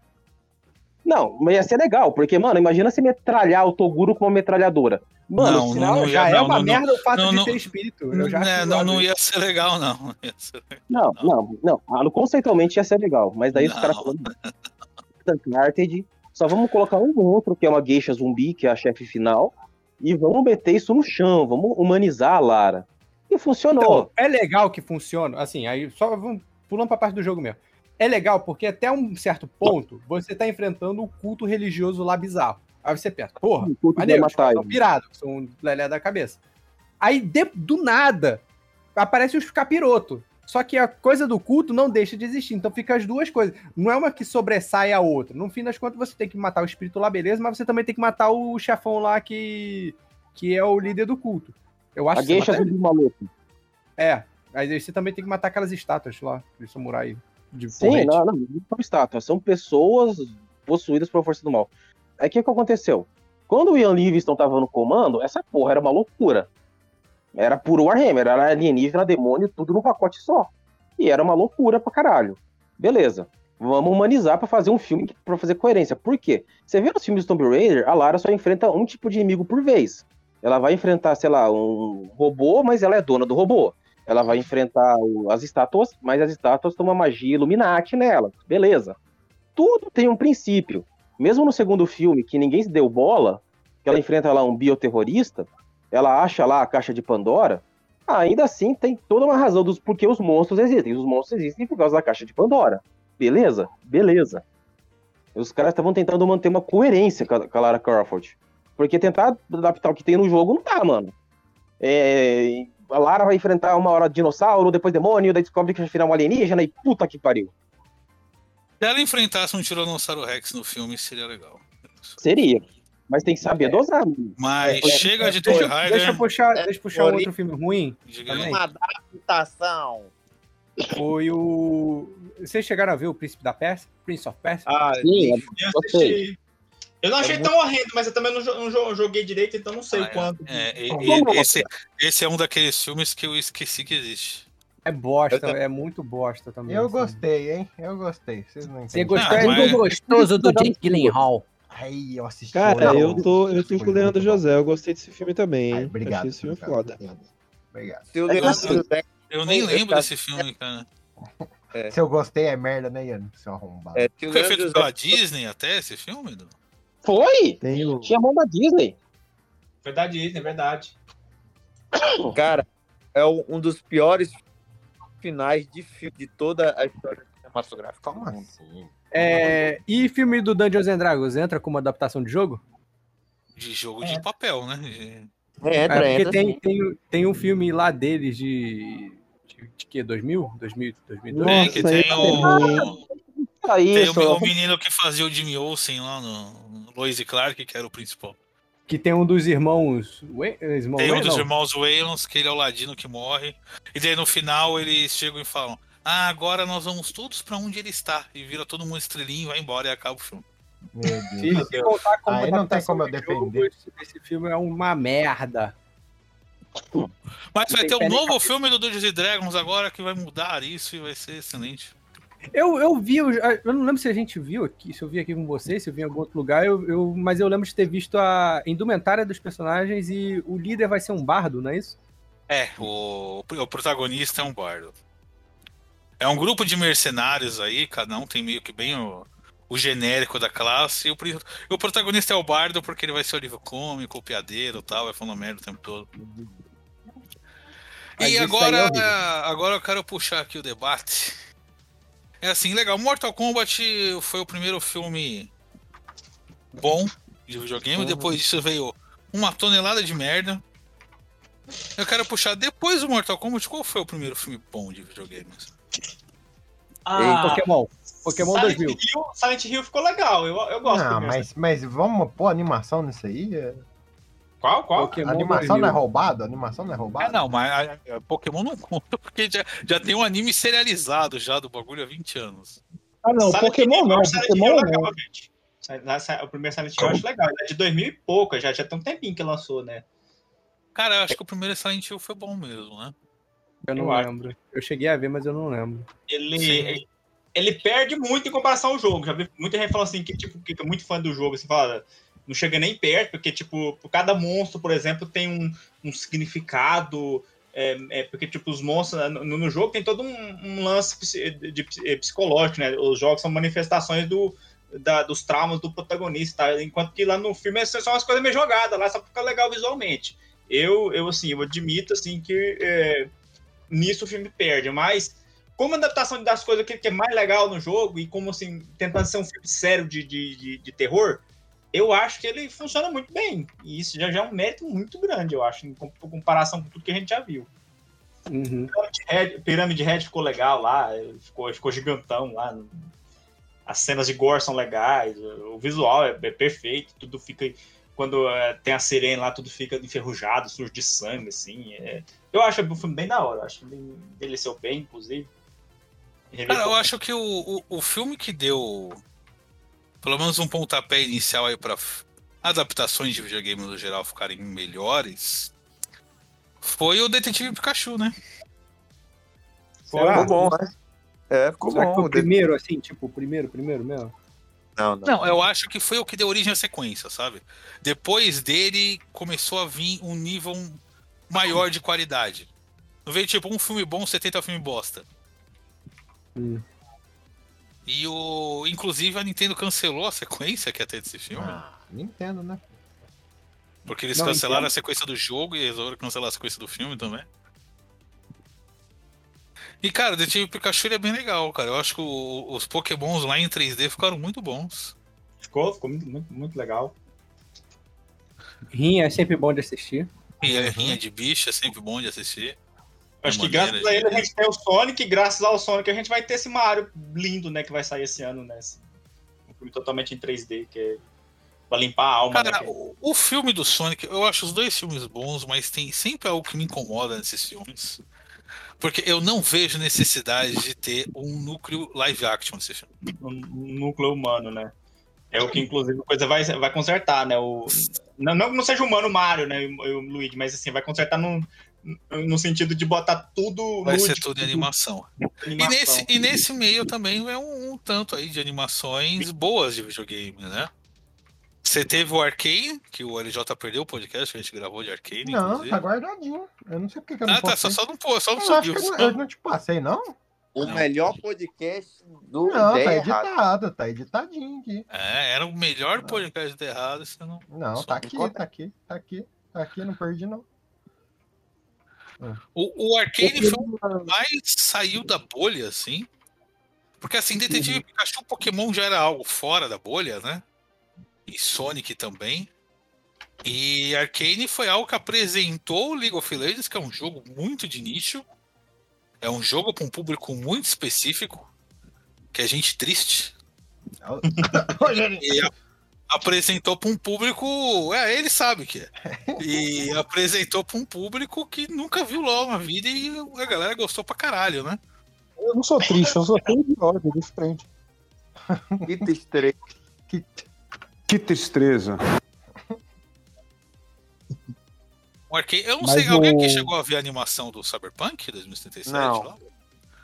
J: Não, mas ia ser legal, porque, mano, imagina você metralhar o Toguro com uma metralhadora. Mano,
E: Não,
J: se-
E: não, não
F: já
E: ia-
F: é
E: não,
F: uma
E: não,
F: merda o fato
E: não,
F: de
E: não.
F: ser espírito. Eu já
E: É, não, não ia ser legal, não. Não ser legal.
J: não, não, não. Ah, no- Conceitualmente ia ser legal, mas daí os
E: Não.
J: caras falando. Uncharted, só vamos colocar um monstro, que é uma geisha zumbi, que é a chefe final, e vamos meter isso no chão, vamos humanizar a Lara. E funcionou.
F: Então, é legal que funciona, assim, aí só vamos pulando pra parte do jogo mesmo. É legal porque até um certo ponto você tá enfrentando o culto religioso lá bizarro. Aí você pensa, porra, maneiro, os caras pirados, são um lelé da cabeça. Aí, de- do nada, aparece os capiroto. Só que a coisa do culto não deixa de existir. Então fica as duas coisas. Não é uma que sobressai a outra. No fim das contas, você tem que matar o espírito lá, beleza, mas você também tem que matar o chefão lá que, que é o líder do culto. Eu acho
J: A
F: que
J: geisha
F: mata
J: maluco.
F: é, aí você também tem que matar aquelas estátuas lá, de samurai de
J: Sim, não, não, não são estátuas, são pessoas possuídas pela força do mal. Aí o que, que aconteceu? Quando o Ian Livingstone tava no comando, essa porra era uma loucura. Era puro Warhammer, era alienígena, demônio, tudo num pacote só. E era uma loucura pra caralho. Beleza. Vamos humanizar pra fazer um filme pra fazer coerência. Por quê? Você vê nos filmes do Tomb Raider, a Lara só enfrenta um tipo de inimigo por vez. Ela vai enfrentar, sei lá, um robô, mas ela é dona do robô. Ela vai enfrentar o- as estátuas, mas as estátuas têm uma magia Illuminati nela. Beleza. Tudo tem um princípio. Mesmo no segundo filme, que ninguém se deu bola, que ela enfrenta lá um bioterrorista, ela acha lá a caixa de Pandora, ainda assim tem toda uma razão dos porque os monstros existem. Os monstros existem por causa da caixa de Pandora. Beleza? Beleza. Os caras estavam tentando manter uma coerência com a, Lara Crawford. Porque tentar adaptar o que tem no jogo não dá, mano. É, a Lara vai enfrentar uma hora dinossauro, depois demônio, daí descobre que afinal é um alienígena e puta que pariu.
E: Se ela enfrentasse um Tiranossauro Rex no filme, seria legal.
J: Seria. Mas tem que saber dosar, mano.
E: Mas
J: É,
E: chega de Tomb
F: Deixa,
E: Raider.
F: deixa eu puxar, deixa eu puxar um
H: Ori-
F: outro filme ruim.
H: Uma adaptação.
F: Foi o. Vocês chegaram a ver o Príncipe da Pérsia? Prince of Persia?
H: Ah,
J: Sim,
I: Eu
J: Gostei.
I: assisti. Eu não achei
J: É
I: tão horrendo, mas eu também não, jo- não jo- joguei direito, então não sei
E: Ah, é.
I: quando.
E: É,
J: lá.
E: esse, esse é um daqueles filmes que eu esqueci que existe.
F: É bosta, é muito bosta também.
G: Eu
F: assim.
G: gostei, hein? Eu gostei. Vocês não
F: Você
G: entendem.
F: gostou?
E: Ah,
F: é
E: mas-
F: do gostoso do Jake Gyllenhaal.
G: Ai, eu assisti.
A: Cara, eu tô, eu tô com o Leandro. José, eu gostei desse filme também,
G: Ai,
A: hein?
G: obrigado.
A: Achei esse filme
G: obrigado,
A: foda.
G: obrigado.
H: O
J: É
E: Eu nem
H: Eu
E: lembro
H: tava-
E: desse filme, cara.
G: Se eu gostei é merda, né, Ian? Seu arrombado.
H: é,
E: Foi feito pela Disney até esse filme? Edu?
J: Foi!
A: Tem o...
J: Tinha mão da Disney.
I: Verdade, é verdade.
H: Cara, é um dos piores finais de filme de toda a história cinematográfica.
G: Como assim?
F: É, e filme do Dungeons and Dragons entra como adaptação de jogo?
E: De jogo de papel, né? De-
H: É, entra,
F: É, porque
H: entra.
F: tem, tem, tem um filme lá deles de. De, de que? 2000? 2000 2002?
E: Tem, que
A: Nossa,
E: tem
A: esse é
E: o,
J: Ah,
E: tem
J: isso.
E: o, o menino que fazia o Jimmy Olsen lá no, no Lois e Clark, que era o principal.
F: Que tem um dos irmãos. Wayne- irmão
E: Tem um
F: Wayne,
E: dos
F: não.
E: irmãos Wayans, que ele é o ladino que morre. E daí no final eles chegam e falam: Ah, agora nós vamos todos pra onde ele está. E vira todo mundo estrelinho, vai embora e acaba o filme.
G: Meu Deus. Aí não tem como eu
F: de jogo,
G: defender.
F: esse, filme é uma merda.
E: Mas vai
F: tem
E: ter um novo filme do Dungeons Dragons agora que vai mudar isso e vai ser excelente.
F: Eu, eu vi, eu, eu não lembro se a gente viu aqui, se eu vi aqui com você, se eu vi em algum outro lugar, eu, eu- mas eu lembro de ter visto a indumentária dos personagens e o líder vai ser um bardo, não é isso?
E: É, o, o protagonista é um bardo. É um grupo de mercenários aí, cada um tem meio que bem o, o genérico da classe. E o, o protagonista é o bardo porque ele vai ser o livro cômico, o piadeiro e tal, vai falando merda o tempo todo.
F: Mas
E: E
F: é
E: agora, agora eu quero puxar aqui o debate. É assim, legal. Mortal Kombat foi o primeiro filme bom de videogame. Depois disso veio uma tonelada de merda. Eu quero puxar depois do Mortal Kombat, qual foi o primeiro filme bom de videogames?
I: Ah,
F: Pokémon. Pokémon
I: Silent
F: 2000.
I: Hill, Silent Hill ficou legal, eu, eu gosto
G: Não,
I: do
G: mas, mas vamos pôr animação nisso aí? É-
I: Qual, qual?
F: Pokémon
G: A animação
F: 2000.
G: não é roubado? A animação não é roubada?
E: Ah, não, mas a- a Pokémon não conta porque já, já tem um anime serializado já do bagulho há 20 anos.
K: Ah, não,
I: Silent
K: Pokémon
I: Hill,
K: não.
I: acho
K: Pokémon
I: legal,
K: não.
I: O primeiro Silent Hill eu acho legal, ele é de 2000 e pouco, já, já tem um tempinho que lançou, né?
E: Cara, eu acho que o primeiro Silent Hill foi bom mesmo, né?
F: Eu não
I: Eu acho.
F: lembro. Eu cheguei a ver, mas eu não lembro.
I: Ele, ele, ele perde muito em comparação ao jogo. Já vi muita gente falando assim, que, tipo, que é muito fã do jogo, assim, fala, não chega nem perto, porque, tipo, cada monstro, por exemplo, tem um, um significado. É, é, porque, tipo, os monstros né, no, no jogo tem todo um, um lance psi- de, de- é, psicológico, né? Os jogos são manifestações do, da- dos traumas do protagonista, tá? enquanto que lá no filme é só umas coisas meio jogadas, lá só pra ficar legal visualmente. Eu, eu assim, eu admito, assim, que é, nisso o filme perde, mas como adaptação das coisas que, que é mais legal no jogo e como assim, tentando ser um filme sério de, de, de, de terror, eu acho que ele funciona muito bem. E isso já, já é um mérito muito grande, eu acho, em com- comparação com tudo que a gente já viu.
F: Uhum.
I: Pirâmide Red, Pirâmide Red ficou legal lá, ficou, ficou gigantão lá. As cenas de gore são legais, o visual é, é perfeito, tudo fica. Quando é, tem a sirene lá, tudo fica enferrujado, sujo de sangue, assim. é. Eu acho o filme bem da hora, eu acho que ele envelheceu bem, inclusive.
E: Cara, eu acho que o, o, o filme que deu pelo menos um pontapé inicial aí pra f- adaptações de videogame no geral ficarem melhores foi o Detetive Pikachu, né?
F: Será?
H: Ficou bom, né? É, ficou
F: Será que foi
H: bom.
F: o primeiro, assim, tipo, o primeiro, primeiro mesmo?
H: Não, não.
E: Não, eu acho que foi o que deu origem à sequência, sabe? Depois dele começou a vir um nível maior de qualidade. Não veio tipo um filme bom, 70 filme bosta.
F: Hum.
E: E o. Inclusive a Nintendo cancelou a sequência que ia ter desse filme.
G: Ah, Nintendo, né?
E: Porque eles
F: Não,
E: cancelaram
F: entendo.
E: a sequência do jogo e resolveram cancelar a sequência do filme também. E, cara, o Detetive Pikachu é bem legal, cara. Eu acho que o- os Pokémons lá em 3D ficaram muito bons.
I: Ficou, ficou muito, muito, muito legal.
F: Rinha é sempre bom de assistir.
E: E a rinha de bicho é sempre bom de assistir.
I: Acho que graças a ele a gente tem o Sonic, e graças ao Sonic a gente vai ter esse Mario lindo, né, que vai sair esse ano, né? Um filme totalmente em 3D, que é pra limpar a alma,
E: Cara,
I: né?
E: o, o filme do Sonic, eu acho os dois filmes bons, mas tem sempre algo que me incomoda nesses filmes. Porque eu não vejo necessidade de ter um núcleo live action nesse filme.
I: Um núcleo humano, né? É o que, inclusive, a coisa vai, vai consertar, né? O, não, não que não seja humano o Mario, né? E o Luigi, mas assim, vai consertar no, no sentido de botar tudo.
E: Vai ser
I: lúdico,
E: tudo em animação. E
I: animação.
E: nesse, e nesse meio também é um, um tanto aí de animações boas de videogame, né? Você teve o Arcane, que o LJ perdeu o podcast que a gente gravou de Arcane,
G: Não,
E: inclusive.
G: tá guardadinho. Eu não sei porque que eu não
E: ah, tá, só, só não, pô, só não subiu.
G: eu, eu não te passei, não?
H: O
E: Não.
H: melhor podcast do
G: Não, tá editado, tá editadinho aqui.
E: É, era o melhor podcast de errado, você não.
G: Não, tá aqui, tá aqui, tá aqui, tá aqui, não perdi não.
E: O, o Arcane foi o que mais saiu da bolha, assim. Porque assim, Detetive Pikachu Pokémon já era algo fora da bolha, né? E Sonic também. E Arcane foi algo que apresentou o League of Legends, que é um jogo muito de nicho. É um jogo para um público muito específico, que é gente triste. E apresentou para um público. É, ele sabe que é. E apresentou para um público que nunca viu LOL na vida e a galera gostou pra caralho, né?
K: Eu não sou triste, eu sou cheio de diferente.
H: Que tristeza.
B: Que tristeza.
E: O Arcane, eu não
K: Mas
E: sei, alguém aqui
K: o-
E: chegou a ver a animação do Cyberpunk 2077?
H: Não.
E: lá?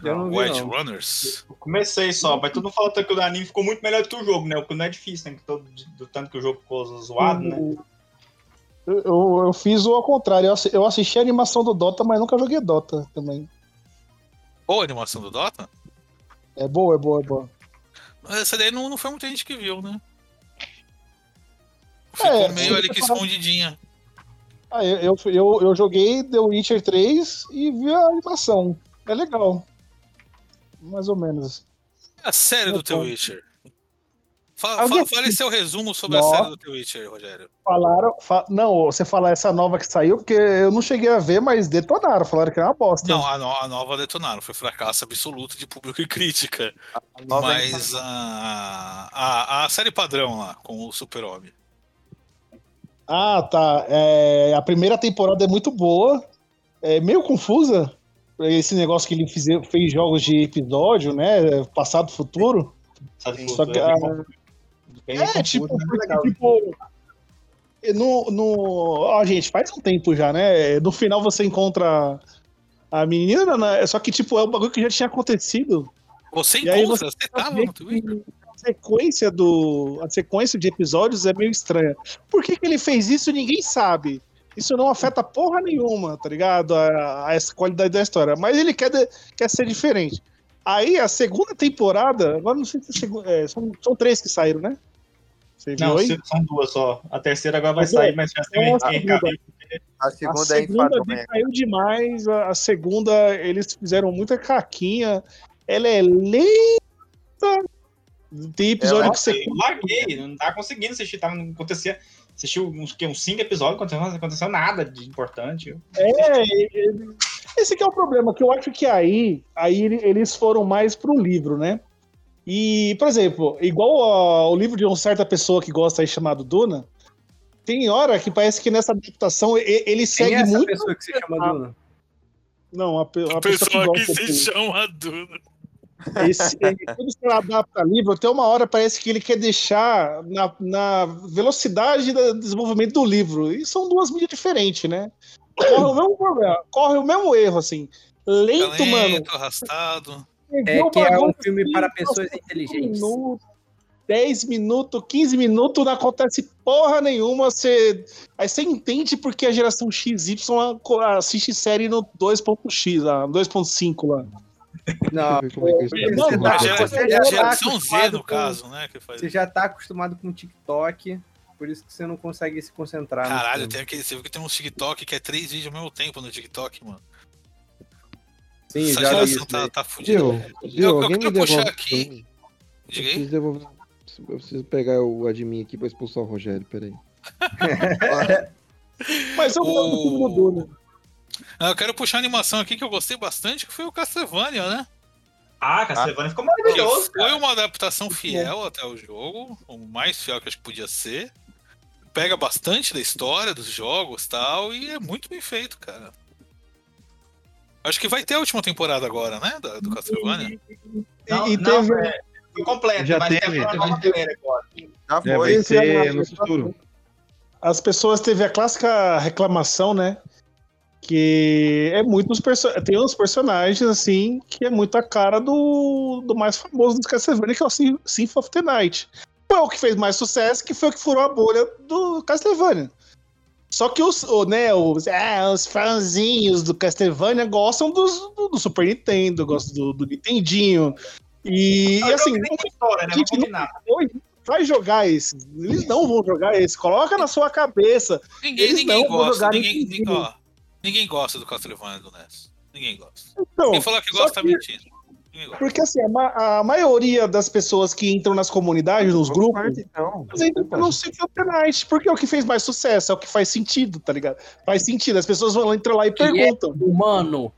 F: Eu não vi,
E: White
F: não.
E: Runners?
I: Eu Comecei só, mas todo mundo fala que o anime ficou muito melhor do que o jogo, né? O que não é difícil, né? Que todo, do tanto que o jogo ficou zoado, né?
K: Eu, eu, eu fiz o ao contrário, eu assi- eu assisti a animação do Dota, mas nunca joguei Dota também.
E: Boa a animação do Dota?
K: É boa, é boa, é boa.
E: Essa daí não, não foi muita gente que viu, né? Ficou
K: É,
E: meio ali que escondidinha.
K: Ah, eu, eu, eu, eu joguei The Witcher 3 e vi a animação. É legal. Mais ou menos.
E: A série do The
K: Opa.
E: Witcher. Fala,
K: Alguém-
E: fale seu resumo sobre
K: Nossa.
E: a série do The Witcher, Rogério.
K: Falaram. fa- Não, você fala essa nova que saiu, porque eu não cheguei a ver, mas detonaram. Falaram que é uma bosta.
E: Não, a, no- a nova detonaram, foi fracasso absoluto de público e crítica.
H: nova
E: Mas a, a, a série padrão lá, com o Super-Homem.
K: Ah, tá. É, a primeira temporada é muito boa. É meio confusa. Esse negócio que ele fiz, fez jogos de episódio, né? Passado, futuro.
I: Sabe,
K: Só que,
I: é
K: ah,
I: bem- bem
K: É, tipo,
I: né?
K: porque, tipo, no, no. Ó, gente, faz um tempo já, né? No final você encontra a menina, né? Só que, tipo, é um bagulho que já tinha acontecido.
E: Você
K: E aí
E: encontra,
K: você
E: você tava no Twitter?
K: A sequência do. A sequência de episódios é meio estranha. Por que, que ele fez isso? Ninguém sabe. Isso não afeta porra nenhuma, tá ligado? A, a essa qualidade da história. Mas ele quer, de- quer ser diferente. Aí a segunda temporada, agora não sei se é, é, são, são três que saíram, né? Você viu
I: Não,
K: aí?
I: são duas só. A terceira agora vai
K: Mas, é,
I: sair, mas já tem
K: Nossa,
I: quem cabe.
H: A
K: A
H: segunda é
K: segunda
H: enfadonha.
K: decaiu demais. A, a segunda, eles fizeram muita caquinha. Ela é lenta. Tem episódio
H: Ela-
K: que você.
I: Eu larguei, não tava conseguindo assistir, tava, não acontecia. Assistiu uns, que, uns cinco episódios, aconteceu, não aconteceu nada de importante.
K: É, esse que é o problema, que eu acho que aí, aí ele- eles foram mais pro livro, né? E, por exemplo, igual ao livro de uma certa pessoa que gosta aí chamado Duna, tem hora que parece que nessa adaptação ele
F: Quem
K: segue
F: é essa
K: muito.
F: pessoa que se chama Duna?
K: Não, a, pe- a
E: A
K: pessoa,
E: pessoa que
K: gosta
E: se
K: dele.
E: chama Duna.
K: Esse, quando você adapta livro, até uma hora parece que ele quer deixar na, na velocidade do desenvolvimento do livro. E são duas mídias diferentes, né? Corre o mesmo problema, corre o mesmo erro, assim. Lento, mano.
E: Lento, arrastado.
F: É que é um filme
K: assim,
F: para pessoas
K: 5
F: inteligentes.
K: minutos, 10 minutos, 15 minutos, não acontece porra nenhuma. Você... Aí você entende porque a geração XY assiste série no 2.x, lá, 2.5 lá.
F: Não,
A: eu como é que isso
F: Você tá- você já tá
E: geração Z,
F: acostumado
E: no
F: com-
E: caso, né? Que faz...
F: você já tá acostumado com TikTok, por isso que você não consegue se concentrar.
E: Caralho, tem aquele, você viu que tem um TikTok que é três vídeos ao mesmo tempo no TTok, mano.
F: Sim,
E: Essa
F: já
E: geração
F: isso.
E: tá, tá fudida. Eu, eu
A: Alguém
E: quero
A: me
E: puxar
A: devolve.
E: aqui.
A: Eu
E: Diga aí.
A: preciso devolver. Eu preciso pegar o admin aqui pra expulsar o Rogério, peraí.
K: Mas eu gosto do filme do Duna.
E: Ah, Eu quero puxar a animação aqui que eu gostei bastante, que foi o Castlevania, né?
I: Ah, Castlevania ficou maravilhoso,
E: foi
I: cara.
E: uma adaptação fiel até o jogo, o mais fiel que acho que podia ser. Pega bastante da história dos jogos e tal, e é muito bem feito, cara. Acho que vai ter a última temporada agora, né? da- Do Castlevania.
I: Não,
K: e
I: não,
K: teve.
I: é, foi completo,
A: Já
I: mas
A: teve,
I: tem uma
A: já
I: nova primeira agora.
H: Já
A: É,
H: foi.
A: vai ser no futuro.
K: as pessoas teve a clássica reclamação, né? Que é muitos perso tem uns personagens assim que é muito a cara do, do mais famoso do Castlevania, que é o Sym- Symphony of the Night. Foi o que fez mais sucesso, que foi o que furou a bolha do Castlevania. Só que os, o, né, os, ah, os fãzinhos do Castlevania gostam dos, do, do Super Nintendo, gostam do, do Nintendinho. E, e assim,
I: tem muita história, né?
K: gente não vai jogar esse. Eles não vão jogar esse. Coloca na sua cabeça.
E: Ninguém,
K: Eles
E: ninguém
K: não vão
E: gosta,
K: jogar
E: ninguém, ninguém, ó, ninguém gosta do Castlevania do NES. Ninguém gosta.
K: Então,
E: Quem falar que gosta tá
K: que-
E: mentindo.
K: Porque assim, a, ma- a maioria das pessoas que entram nas comunidades, nos grupos,
A: então.
K: elas entram pelo Fortnite, porque é o que fez mais sucesso, é o que faz sentido, tá ligado? Faz sentido, as pessoas vão lá, entram lá e perguntam.
F: Humano.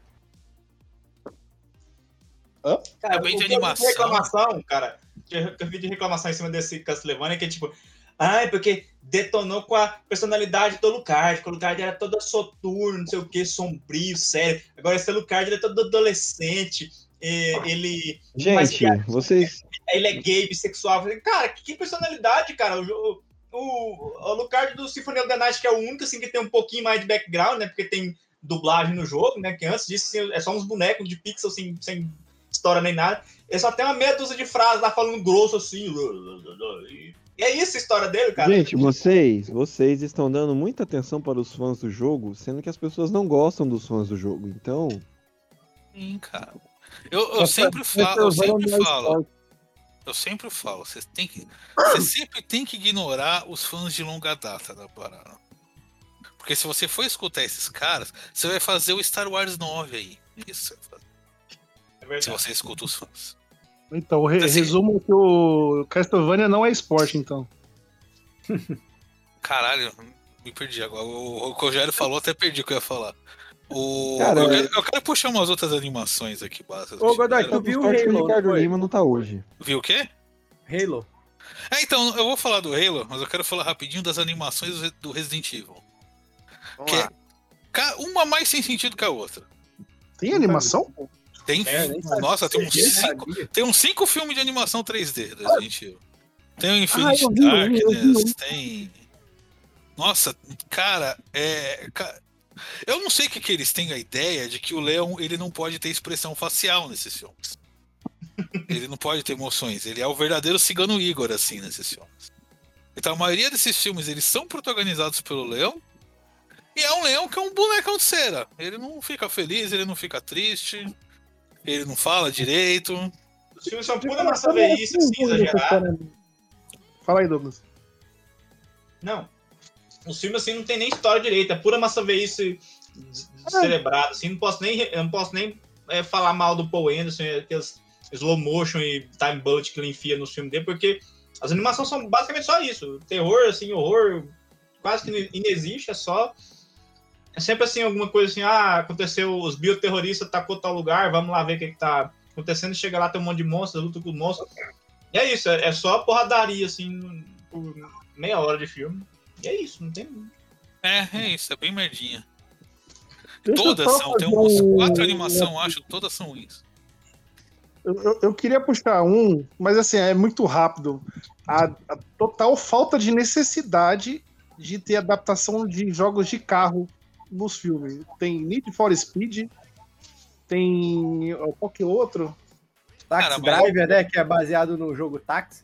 I: Cara,
E: É bem de
I: que eu vi
E: animação.
I: reclamação, cara, que eu vi de reclamação em cima desse Castlevania, que é tipo, ai, porque detonou com a personalidade do Lucard, que o Lucard era todo soturno, não sei o que, sombrio, sério. Agora esse Lucard é todo adolescente, ele.
A: Gente,
I: piada,
A: vocês.
I: Ele é gay, bissexual. Cara, que, personalidade, cara. O, o, o Lucard do Symphony of the Night, que é o único assim, que tem um pouquinho mais de background, né? Porque tem dublagem no jogo, né? Que antes disso assim, é só uns bonecos de pixel sem, sem história nem nada. Ele só tem uma meia dúzia de frases lá falando grosso assim. E é isso a história dele, cara.
A: Gente, vocês, vocês estão dando muita atenção para os fãs do jogo, sendo que as pessoas não gostam dos fãs do jogo. Então,
E: Sim, cara. Eu, eu sempre falo, eu sempre falo. Eu sempre falo, você tem que. Você sempre tem que ignorar os fãs de longa data da parada. Porque se você for escutar esses caras, você vai fazer o Star Wars 9 aí. Isso. Se você escuta os fãs.
K: Então, o re- resumo é que o Castlevania não é esporte, então.
E: Caralho, me perdi agora. O, o Rogério falou, até perdi o que eu ia falar. O,
A: Cara,
E: eu,
A: eu-
E: quero, eu quero puxar umas outras animações aqui, básicas.
F: Ô, Godoy, tu
A: eu
F: viu o
A: que o
F: Halo?
A: Ricardo? Lima não tá hoje.
E: Viu o quê?
F: Halo.
E: É, então, eu vou falar do Halo, mas eu quero falar rapidinho das animações do Re- do Resident Evil.
H: Vamos
E: Que é
H: lá.
E: ca- uma mais sem sentido que a outra.
K: Tem animação?
E: Tem,
F: É,
E: nossa, tem uns, cinco, tem uns cinco filmes de animação 3D do Resident Evil. Tem o Infinite
K: Ah, vi,
E: Darkness, tem. Nossa, cara, é. Eu não sei o que, que eles têm a ideia de que o Leon ele não pode ter expressão facial nesses filmes. Ele não pode ter emoções. Ele é o verdadeiro cigano Igor, assim, nesses filmes. Então a maioria desses filmes eles são protagonizados pelo Leão. E é um leão que é um bonecão de cera. Ele não fica feliz, ele não fica triste. Ele não fala direito.
I: Os filmes são pura massa veíce, assim, exagerada.
K: Fala aí, Douglas.
I: Não. Os filmes assim não tem nem história direita, é pura massa veíce celebrada, assim, não posso nem, eu não posso nem é, falar mal do Paul Anderson, e aqueles slow motion e time bullet que ele enfia nos filmes dele, porque as animações são basicamente só isso. Terror, assim, horror quase que inexiste, é só é sempre assim, alguma coisa assim, ah, aconteceu, os bioterroristas atacou tal lugar, vamos lá ver o que, que tá acontecendo, chega lá, tem um monte de monstros, luta com os monstros. E é isso, é, é só porradaria, assim, por meia hora de filme. E é isso, não tem.
E: É, é isso, é bem merdinha.
K: Deixa
E: Todas são, tem umas
K: um-
E: quatro animações, acho, todas são ruins.
K: Eu, eu- eu queria puxar um, mas assim, é muito rápido. A, a total falta de necessidade de ter adaptação de jogos de carro nos filmes. Tem Need for Speed, tem. Qual que é outro?
F: Taxi
E: Cara, mas-
F: Driver, né? Que é baseado no jogo Taxi.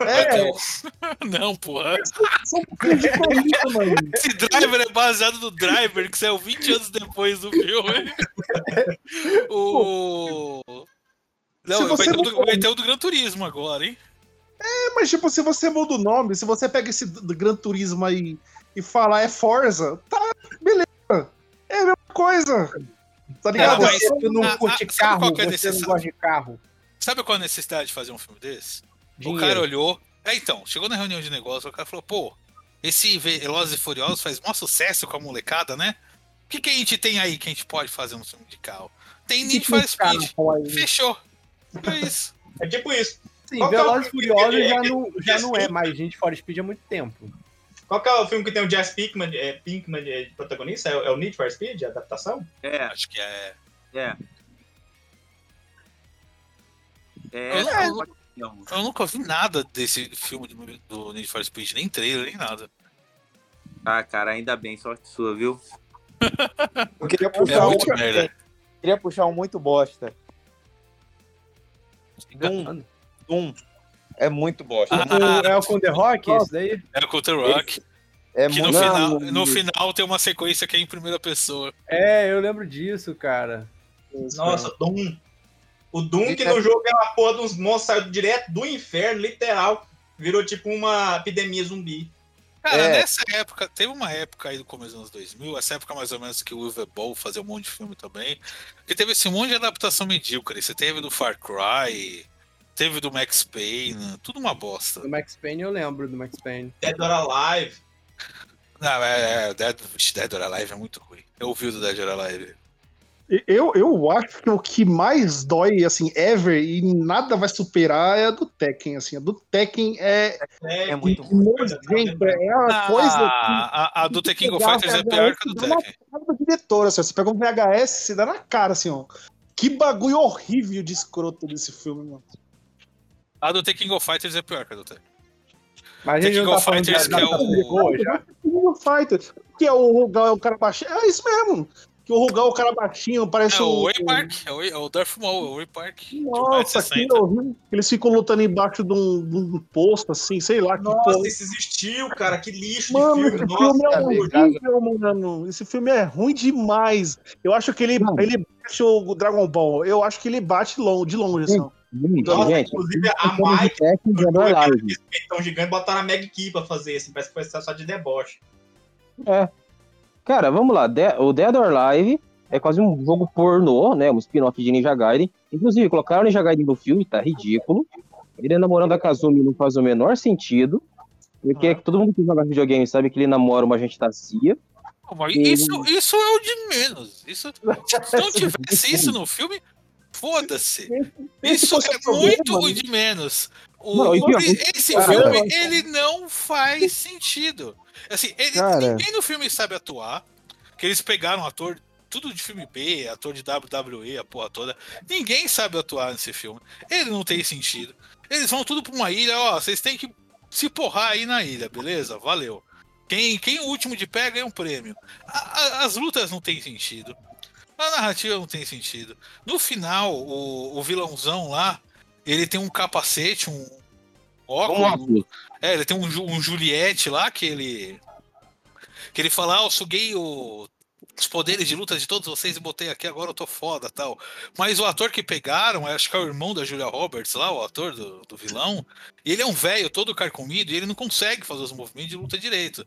K: É,
E: Não, porra. Esse driver é baseado no driver que saiu 20 anos depois do filme. o. Não, vai
K: você
E: ter, o
K: não
E: do, vai ter o do Gran Turismo agora, hein?
K: É, mas tipo, se você muda o nome, se você pega esse do Gran Turismo aí e falar é Forza, tá, beleza. É a mesma coisa. Tá
F: Cara,
K: ligado?
E: mas-
F: você tu não
E: ah,
F: curte
E: ah, sabe
F: carro,
E: qual é
F: você não gosta de carro.
E: Sabe qual a necessidade de fazer um filme desse? O
F: Dinheiro.
E: cara olhou. É, então, chegou na reunião de negócio, o cara falou, pô, esse Velozes e Furiosos faz maior sucesso com a molecada, né? O que, que a gente tem aí que a gente pode fazer um filme de carro? Tem Need for Speed. Fechou. É isso.
I: É tipo isso.
F: Sim,
I: é o
F: Velozes e Furiosos já não, já não é mais gente fora Speed há muito tempo.
I: Qual que é o filme que tem o Jess Pinkman, é, Pinkman de de protagonista? É, o- é o Need for Speed, a adaptação?
H: É,
E: Acho que é.
H: é.
E: Eu,
H: É,
E: não- eu- eu nunca vi nada desse filme do, do Need for Speed, nem trailer, nem nada.
H: Ah, cara, ainda bem, sorte sua, viu?
A: Eu queria
E: É
A: puxar, um,
E: muito merda.
A: queria puxar um muito bosta.
H: Doom, Doom é muito bosta.
E: Ah,
F: O- é o com The Rock, esse daí?
E: É com o The Rock.
H: É
E: que no
H: muito...
E: final, no final tem uma sequência que é em primeira pessoa.
F: É, eu lembro disso, cara.
I: Nossa, Doom. O Doom que no jogo é uma porra de uns monstros, saiu direto do inferno, literal. Virou tipo uma epidemia zumbi.
E: Cara,
H: É.
E: nessa época, teve uma época aí do começo dos anos 2000, essa época mais ou menos que o Uwe Boll fazia um monte de filme também, que teve esse monte de adaptação medíocre. Você teve do Far Cry, teve do Max Payne, tudo uma bosta.
F: Do Max Payne eu lembro do Max Payne.
I: Dead or Alive.
E: Não, é, é Dead, Dead or Alive é muito ruim. Eu ouvi o do Dead or Alive.
K: Eu, eu acho que o que mais dói, assim, ever, e nada vai superar, é a do Tekken, assim. A do Tekken é...
I: É,
H: É muito
K: nojento, é uma coisa...
E: Ah, a, a do The King of Fighters é pior que a do
K: na
E: Tekken.
K: do diretor, assim, ó. Você pega um VHS, você dá na cara, assim, ó. Que bagulho horrível de escroto desse filme, mano.
E: A do The King of Fighters é pior que a do Tekken.
F: Mas a
E: The
F: gente
E: King
F: tá
E: of Fighters, que é o-.
K: King of Fighters. Que é o Rugal, é o cara baixinho. É isso mesmo. Que o Rugal é o cara baixinho, parece
E: É o Way Park, é o, é o Darth Maul, é o Way Park.
K: Nossa,
E: 1,60.
K: que horrível. Eles ficam lutando embaixo de um, de um posto, assim, sei lá. Que
I: Nossa, isso existiu, cara. Que lixo
K: Mano,
I: de
K: esse
I: filme.
K: filme
I: Nossa,
K: é
H: amigo,
K: horrível, mano. Esse filme é ruim demais. Eu acho que ele, ele bate o Dragon Ball. Eu acho que ele bate long, de longe, assim. ó.
J: Gente,
I: Nossa,
J: gente,
I: inclusive a Mike peitão gigante botaram a Meg Key pra fazer assim. Parece que foi só de deboche.
J: É. Cara, vamos lá. De- o Dead or Alive é quase um jogo pornô, né? Um spin-off de Ninja Gaiden. Inclusive, colocaram o Ninja Gaiden no filme, tá ridículo. Ele namorando a Kazumi não faz o menor sentido. Porque todo mundo que joga videogame sabe que ele namora uma gente da CIA.
E: Isso, isso é o de menos. Isso, se não tivesse isso no filme, foda-se. Isso é muito o
K: né?
E: de menos. O-
J: Não, pior,
E: esse
K: cara,
E: filme,
K: eu-
E: ele não faz sentido. Assim, ele-
A: Cara.
E: ninguém no filme sabe atuar. Que eles pegaram ator, tudo de filme B, ator de WWE, a porra toda. Ninguém sabe atuar nesse filme. Ele não tem sentido. Eles vão tudo pra uma ilha, ó, vocês têm que se porrar aí na ilha, beleza? Valeu. Quem, quem o último de pé ganha um prêmio. A- a- as lutas não tem sentido. A narrativa não tem sentido. No final, o, o vilãozão lá, ele tem um capacete, um óculos. É, ele tem um, um Juliette lá que ele. Que ele fala, ah, eu suguei o- os poderes de luta de todos vocês e botei aqui, agora eu tô foda tal. Mas o ator que pegaram, acho que é o irmão da Julia Roberts lá, o ator do, do vilão, e ele é um velho todo carcomido e ele não consegue fazer os movimentos de luta direito.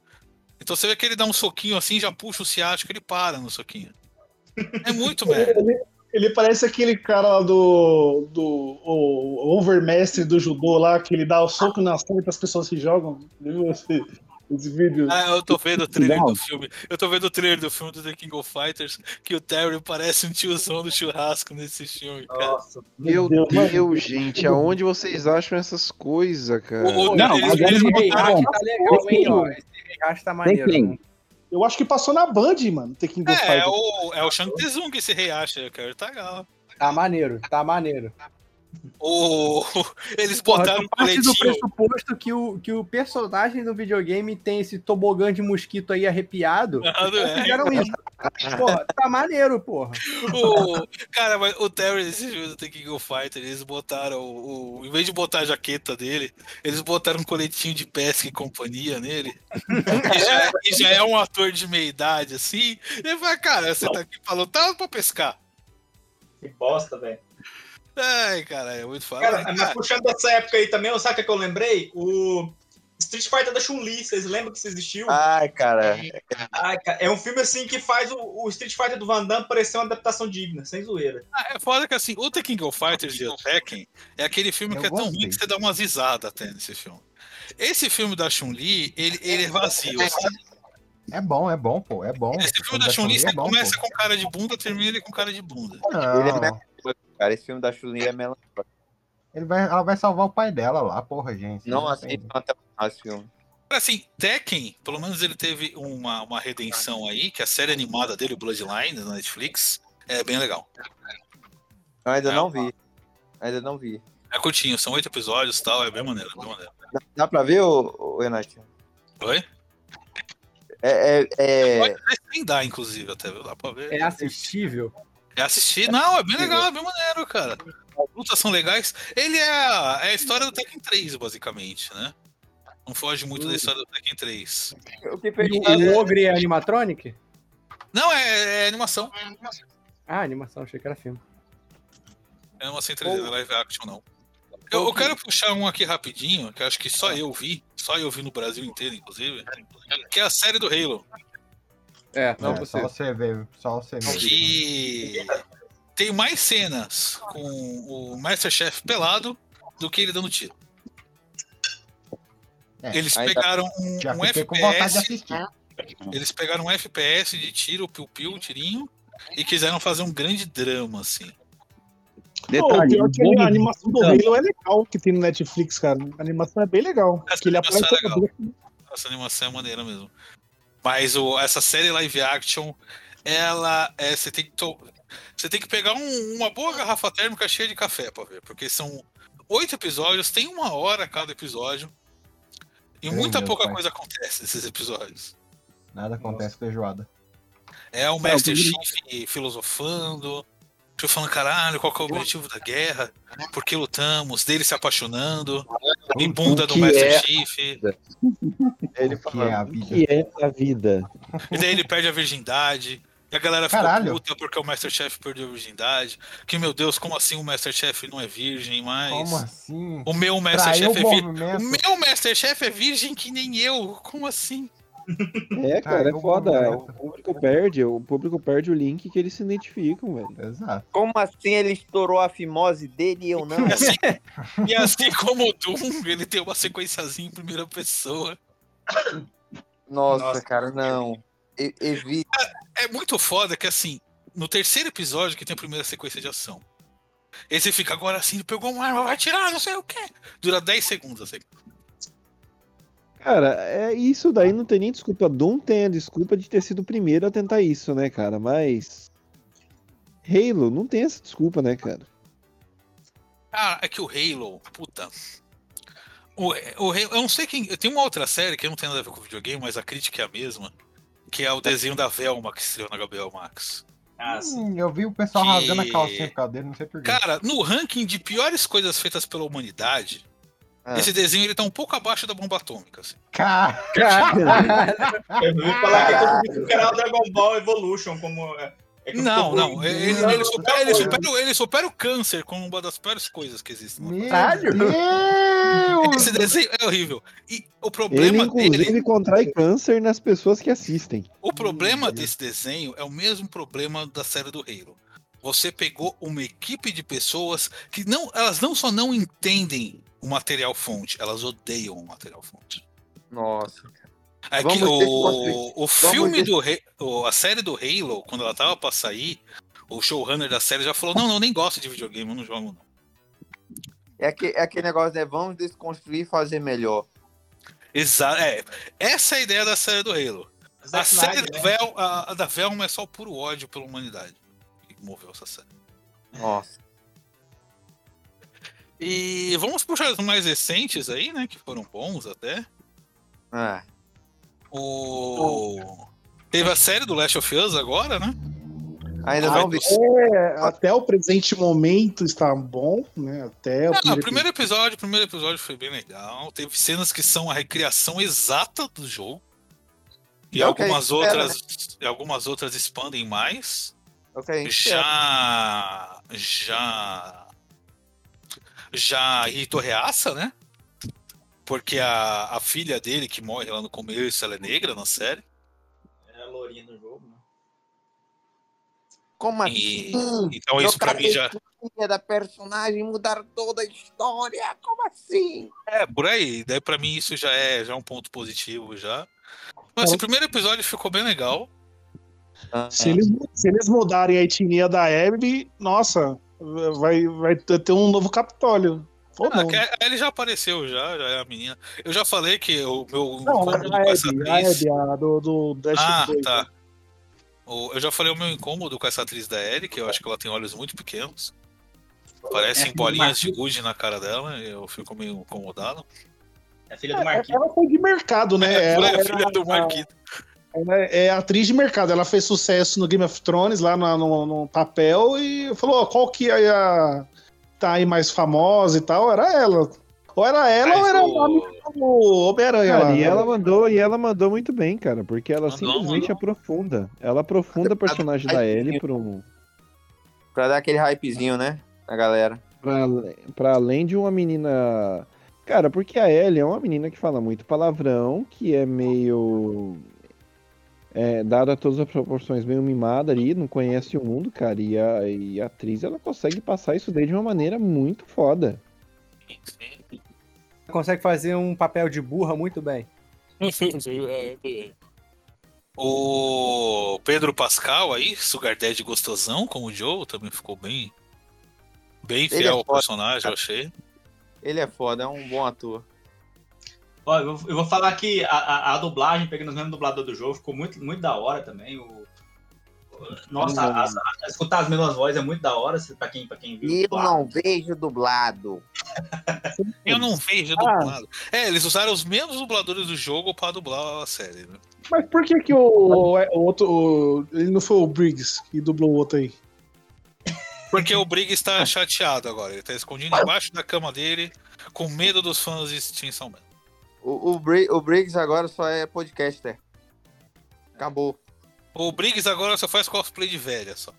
E: Então você vê que ele dá um soquinho assim, já puxa o ciático ele para no soquinho. É muito merda.
K: Ele, ele parece aquele cara lá do, do o overmestre do judô lá, que ele dá o soco na frente e as pessoas se jogam. Viu esse, esse vídeo?
E: Ah, eu tô vendo o trailer
J: Não.
E: do filme. Eu tô vendo o trailer do filme do The King of Fighters, que o Terry parece um tiozão do churrasco nesse filme, cara.
I: Nossa.
A: Meu
K: Deus,
A: Deus, gente, aonde vocês acham essas coisas, cara?
E: O- o-
J: Não,
E: eles,
J: agora
E: eles
J: ele
E: botaram-
F: Rehash tá legal, hein, ó. Esse rehash tá maneiro.
J: tem.
F: né?
K: Eu acho que passou na Band, mano, The King of
E: É, é
K: Fighters.
E: o, é o Shang Tsung esse reacha, eu quero tá legal.
F: Tá maneiro, tá maneiro.
E: O, eles
F: Porra,
E: botaram
F: tu
E: um
F: parte do pressuposto que o, que o personagem do videogame tem esse tobogã de mosquito aí arrepiado.
E: Ah, não é.
F: Fizeram isso. Porra, tá maneiro, porra.
E: O, cara, mas o Terry nesse filme do The King of Fighters, eles botaram o, o- Em vez de botar a jaqueta dele, eles botaram um coletinho de pesca e companhia nele. E já, e já é um ator de meia idade, assim. E ele fala, cara, você tá aqui pra lutar ou pra pescar?
I: Que bosta, velho.
E: Ai, cara, é muito fácil.
I: Cara, mas puxando dessa época aí também, sabe o que é que eu lembrei? O Street Fighter da Chun-Li, vocês lembram que isso existiu?
H: Ai, cara.
I: Ai, cara, é um filme assim que faz o, o Street Fighter do Van Damme parecer uma adaptação digna, sem zoeira.
E: Ah, é foda que assim, o The King of Fighters e o Tekken é aquele filme
G: Eu
E: que é tão ruim que você dá umas risadas até nesse filme. Esse filme da Chun-Li, ele, ele é vazio. assim.
G: É bom, é bom, pô, é bom.
E: Esse filme da Chun-Li,
G: é
E: você
G: bom,
E: começa
G: pô.
E: com cara de bunda, termina ele com cara de bunda.
H: Ele é
G: Não,
H: cara. Esse filme da Chun-Li é melancólico.
G: ele vai, ela vai salvar o pai dela lá, porra, gente.
H: Não
G: tem-
H: assistam até o final esse filme.
E: Assim, Tekken, pelo menos ele teve uma, uma redenção aí, que a série animada dele, o Bloodline, na Netflix, é bem legal.
H: Eu ainda
E: É
H: não vi. Ainda não vi.
E: É curtinho, são oito episódios e tal, é bem maneiro, bem maneiro.
H: Dá, dá pra ver, ô, ô, Renatinho?
E: Oi?
H: É, é, é...
E: Pode nem dá, inclusive, até, viu? Dá pra ver.
F: É assistível.
E: É assistir. Não, é bem legal, é bem maneiro, cara. As lutas são legais. Ele é a, é a história do Tekken 3, basicamente, né? Não foge muito da história do Tekken 3.
H: O que fez
F: E o, Ogre é animatronic?
E: Não, é, é animação.
F: Ah, animação, achei que era filme.
E: É uma 3D, não é live action, não. Eu, eu quero puxar um aqui rapidinho, que eu acho que só eu vi. só eu vi no Brasil inteiro, inclusive, que é a série do Halo.
F: É,
G: Não, só você vê, só você vê.
E: Que tem mais cenas com o Masterchef pelado do que ele dando tiro.
G: É,
E: Eles
G: ainda-
E: pegaram um,
G: Já
E: um
G: de
E: FPS.
G: assistir.
E: Eles pegaram um FPS de tiro, piu-piu, tirinho, e quiseram fazer um grande drama, assim.
K: Pô, o pior que a animação do Halo é legal que tem no Netflix, cara. A animação é bem legal.
E: Essa animação é legal. Essa animação é maneira mesmo. Mas o, essa série live action, ela é. Você tem que, to- você tem que pegar um- uma boa garrafa térmica cheia de café pra ver. Porque são oito episódios, tem uma hora cada episódio. E
G: Meu
E: muita
G: Deus,
E: pouca
G: pai.
E: coisa acontece nesses episódios.
G: Nada acontece feijoada.
E: É o
G: É,
E: Master Chief filosofando, falando, caralho, qual que é o objetivo da guerra? Por que lutamos? Dele se apaixonando, e bunda do Master
A: é-
E: Chief.
A: Ele
G: que é a
A: fala, o
G: vida?
A: que é a vida?
E: E daí ele perde a virgindade. E a galera ficou
G: Caralho.
E: puta porque o Masterchef perdeu a virgindade. Que, meu Deus, como assim o Masterchef não é virgem mais?
G: Como assim?
E: O meu
G: Traiu
E: Masterchef
G: o
E: é virgem. O meu Masterchef é virgem que nem eu. Como assim?
A: É, cara, é
G: Caiu o
A: foda. O
G: movimento.
A: público perde, o público perde o link que eles se identificam, velho.
G: Exato.
H: Como assim ele estourou a fimose dele e eu não?
E: E assim, e assim como o Doom, ele tem uma sequenciazinha em primeira pessoa.
H: Nossa, cara, não. E- Evite.
E: É muito foda que, assim, no terceiro episódio que tem a primeira sequência de ação. Aí você fica agora assim, ele pegou uma arma, vai atirar, não sei o quê. Dura 10 segundos assim.
A: Cara, é isso daí não tem nem desculpa. Doom tem a desculpa de ter sido o primeiro a tentar isso, né, cara? Mas. Halo não tem essa desculpa, né, cara?
E: Ah, é que o Halo, puta. O, o Halo, eu não sei quem. Tem uma outra série que não tem nada a ver com videogame, mas a crítica é a mesma. Que é o desenho da Velma que estreou na Gabriel Max.
I: Ah,
G: Hum, eu vi o pessoal
E: Que-
G: rasgando a calcinha por causa dele, não sei porquê.
E: Cara, no ranking de piores coisas feitas pela humanidade,
H: Ah.
E: esse desenho ele tá um pouco abaixo da bomba atômica. Assim.
G: Cara,
I: Eu ouvi falar que é como o Dragon Ball Evolution, como. é- é
E: Não, não. Ele, ele
I: Não,
E: supera,
I: não,
E: ele, supera, o- ele supera o câncer como uma das piores coisas que existem.
F: Caralho.
E: Esse desenho é horrível. E o
A: Ele,
E: problema
A: inclusive,
E: dele.
A: contrai câncer nas pessoas que assistem.
E: O problema desse desenho é o mesmo problema da série do Halo. Você pegou uma equipe de pessoas que não, elas não só não entendem o material fonte, elas odeiam o material fonte.
H: Nossa.
E: É
H: Vamos
E: que
H: desconstruir.
E: o, o
H: Vamos
E: filme do o- a série do Halo, quando ela tava pra sair, o showrunner da série já falou: "Não, não, nem gosto de videogame, eu não jogo não".
H: É, que, é aquele negócio, né? Vamos desconstruir e fazer melhor.
E: Exato, é, essa é a ideia da série do Halo. A série
I: Snyder,
E: da,
I: né?
E: Vel, a, a da Velma é só puro ódio pela humanidade que moveu essa série.
H: Nossa.
E: E vamos puxar os mais recentes aí, né? Que foram bons até.
H: Ah,
E: O... Teve a série do Last of Us agora, né?
H: ainda
E: Ah,
H: não vi.
K: É, até o presente momento está bom, né? Até o primeiro
E: o primeiro episódio, o primeiro episódio foi bem legal. Teve cenas que são a recriação exata do jogo. E
H: É
E: algumas
H: espera,
E: outras, e algumas outras expandem mais.
H: Ok.
E: Já. Já. Já irritou reaça, né? Porque a, a filha dele, que morre lá no começo, ela é negra na série.
I: É a lourinha no jogo, né?
H: Como
E: E,
H: assim?
E: então isso pra mim já.
H: Da personagem, mudar toda a história. Como assim?
E: É, por aí. Daí pra mim isso já é, já é um ponto positivo já. Mas o primeiro episódio ficou bem legal.
K: Se eles, se eles mudarem a etnia da Abby, nossa, vai, vai ter um novo Capitólio.
E: Ah, a Ellie já apareceu, já, já é a menina. Eu já falei que o meu
K: Não,
E: incômodo
K: a
E: com essa
K: a
E: atriz.
K: Abby, a do, do Dash
E: Ah,
K: 2.
E: tá. O- Eu já falei o meu incômodo com essa atriz da Ellie, que eu acho que ela tem olhos muito pequenos. Parecem
I: É,
E: bolinhas de
I: Marquinhos.
E: gude na cara dela, eu fico meio incomodado.
I: É a filha do
K: É,
I: Marquinhos.
K: ela foi de mercado, né? Ela,
E: é a filha
K: era-
E: do Marquito.
K: Ela é atriz de mercado. Ela fez sucesso no Game of Thrones, lá no, no- no papel, e falou: ó, qual que é a. tá aí mais famosa e tal? Era ela. Ou era ela
E: Mas
K: ou era
E: o-
K: a amiga do Homem-Aranha
A: e ela mandou, e ela mandou muito bem, cara, porque ela
E: Mandou,
A: simplesmente
E: mandou.
A: aprofunda. Ela aprofunda a personagem da Ellie pra, um,
H: Pra dar aquele hypezinho, né? Na galera.
A: pra, pra além de uma menina Cara, porque a Ellie é uma menina que fala muito palavrão, que é meio. É, dada todas as proporções, meio mimada ali, não conhece o mundo, cara. E a, e a atriz, ela consegue passar isso daí de uma maneira muito foda.
F: Consegue fazer um papel de burra muito bem.
E: O Pedro Pascal aí, Sugar Daddy gostosão, como o Joe, também ficou bem. Bem
H: Ele
E: fiel
H: é
E: ao personagem, eu achei.
H: Ele é foda, é um bom ator.
I: Ó, eu, vou- eu vou falar que a, a, a dublagem, pegando os mesmos dublador do jogo, ficou muito, muito da hora também. O, nossa,
H: Hum.
I: as- as- escutar as mesmas vozes é muito da hora, pra quem, pra quem viu.
H: Eu
I: dublado.
H: não vejo dublado.
E: Eu não vejo
K: Ah.
E: dublado. É, eles usaram os mesmos dubladores do jogo pra dublar a série, né?
K: Mas por que que o, o- o outro. o- ele não foi o Briggs que dublou o outro aí?
E: Porque o Briggs está chateado agora. Ele tá escondido embaixo da cama dele, com medo dos fãs de Extinção Man.
H: O, o, Bri- o Briggs agora só é podcaster. Acabou.
E: O Briggs agora só faz cosplay de velha só.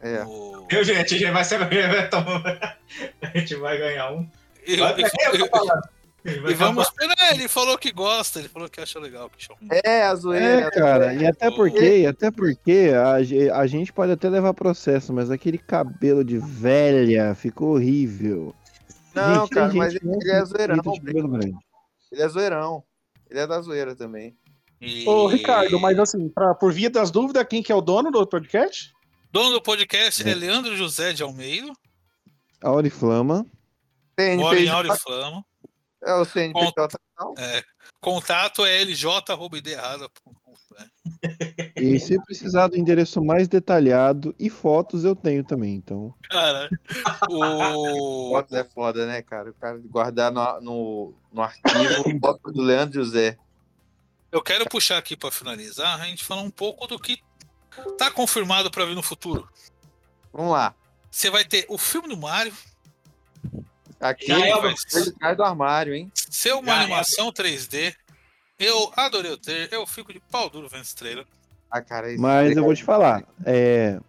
H: É.
E: O...
I: Viu, gente? A gente vai, ser, vai tomar- a gente vai ganhar um.
E: E,
I: Vai- eu. Ele vai
E: e vamos
I: acabar-.
E: Ele falou que gosta, ele falou que acha legal. Que chama.
H: É, a zoeira.
A: É, cara, e até porque, e até porque a, a gente pode até levar processo, mas aquele cabelo de velha ficou horrível.
H: Não,
A: Gente,
H: cara, mas
A: gente que
H: ele, é zoeirão. Ele é zoeirão. Ele é da zoeira também.
E: E-
K: Ô, Ricardo, mas assim, pra, por via das dúvidas, quem que é o dono do podcast?
E: Dono do podcast é Leandro José de Almeida,
A: A Oriflama.
E: mora em Auriflama.
H: É o CNPJ.
E: É, contato é lj.id
A: E se precisar do endereço mais detalhado e fotos, eu tenho também, então.
E: Cara, o...
H: Fotos é foda, né, cara? O cara guardar no, no, no arquivo foto do Leandro José.
E: Eu quero puxar aqui para finalizar, a gente falar um pouco do que tá confirmado para vir no futuro.
H: Vamos lá.
E: Você vai ter o filme do Mario,
H: Aqui
E: Já é,
H: vai do armário, hein?
E: ser uma
H: Já é.
E: animação 3D. Eu adorei o trailer, eu fico de pau duro vendo esse trailer.
H: Ah, cara,
A: Mas eu vou te falar, é.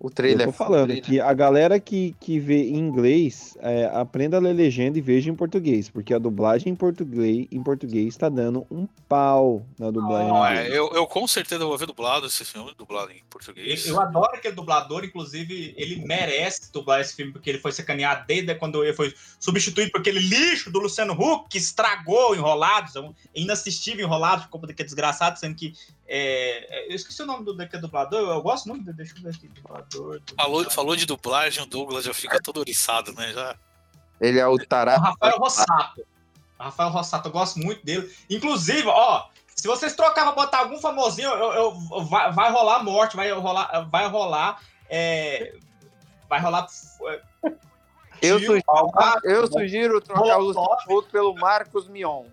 H: O trailer
A: eu
H: é
A: tô falando
H: foda,
A: que a galera que, que vê em inglês, é, aprenda a ler legenda e veja em português, porque a dublagem em português, em português tá dando um pau na dublagem.
E: Não,
A: em
E: é,
A: inglês.
E: eu, eu com certeza vou ver dublado esse filme, dublado em português.
I: Eu, eu adoro aquele dublador, inclusive, ele merece dublar esse filme, porque ele foi sacaneado desde quando ele foi substituído por aquele lixo do Luciano Huck, que estragou Enrolados, é inassistível Enrolados, por conta daquele desgraçado, sendo que. É, é, eu esqueci o nome do daquele dublador, eu gosto muito, de- deixa eu ver aqui, dublador.
E: Falou, falou de dublagem, o Douglas já fica todo oriçado, né? Já.
H: Ele é o
I: O
H: tarado.
I: Rafael Rossato. O Rafael Rossato, eu gosto muito dele. Inclusive, ó, se vocês trocar pra botar algum famosinho, eu, eu- vai, vai rolar morte, vai rolar. Vai rolar. é, vai rolar. é,
H: Eu sugiro, eu sugiro trocar o Huck pelo Marcos Mion.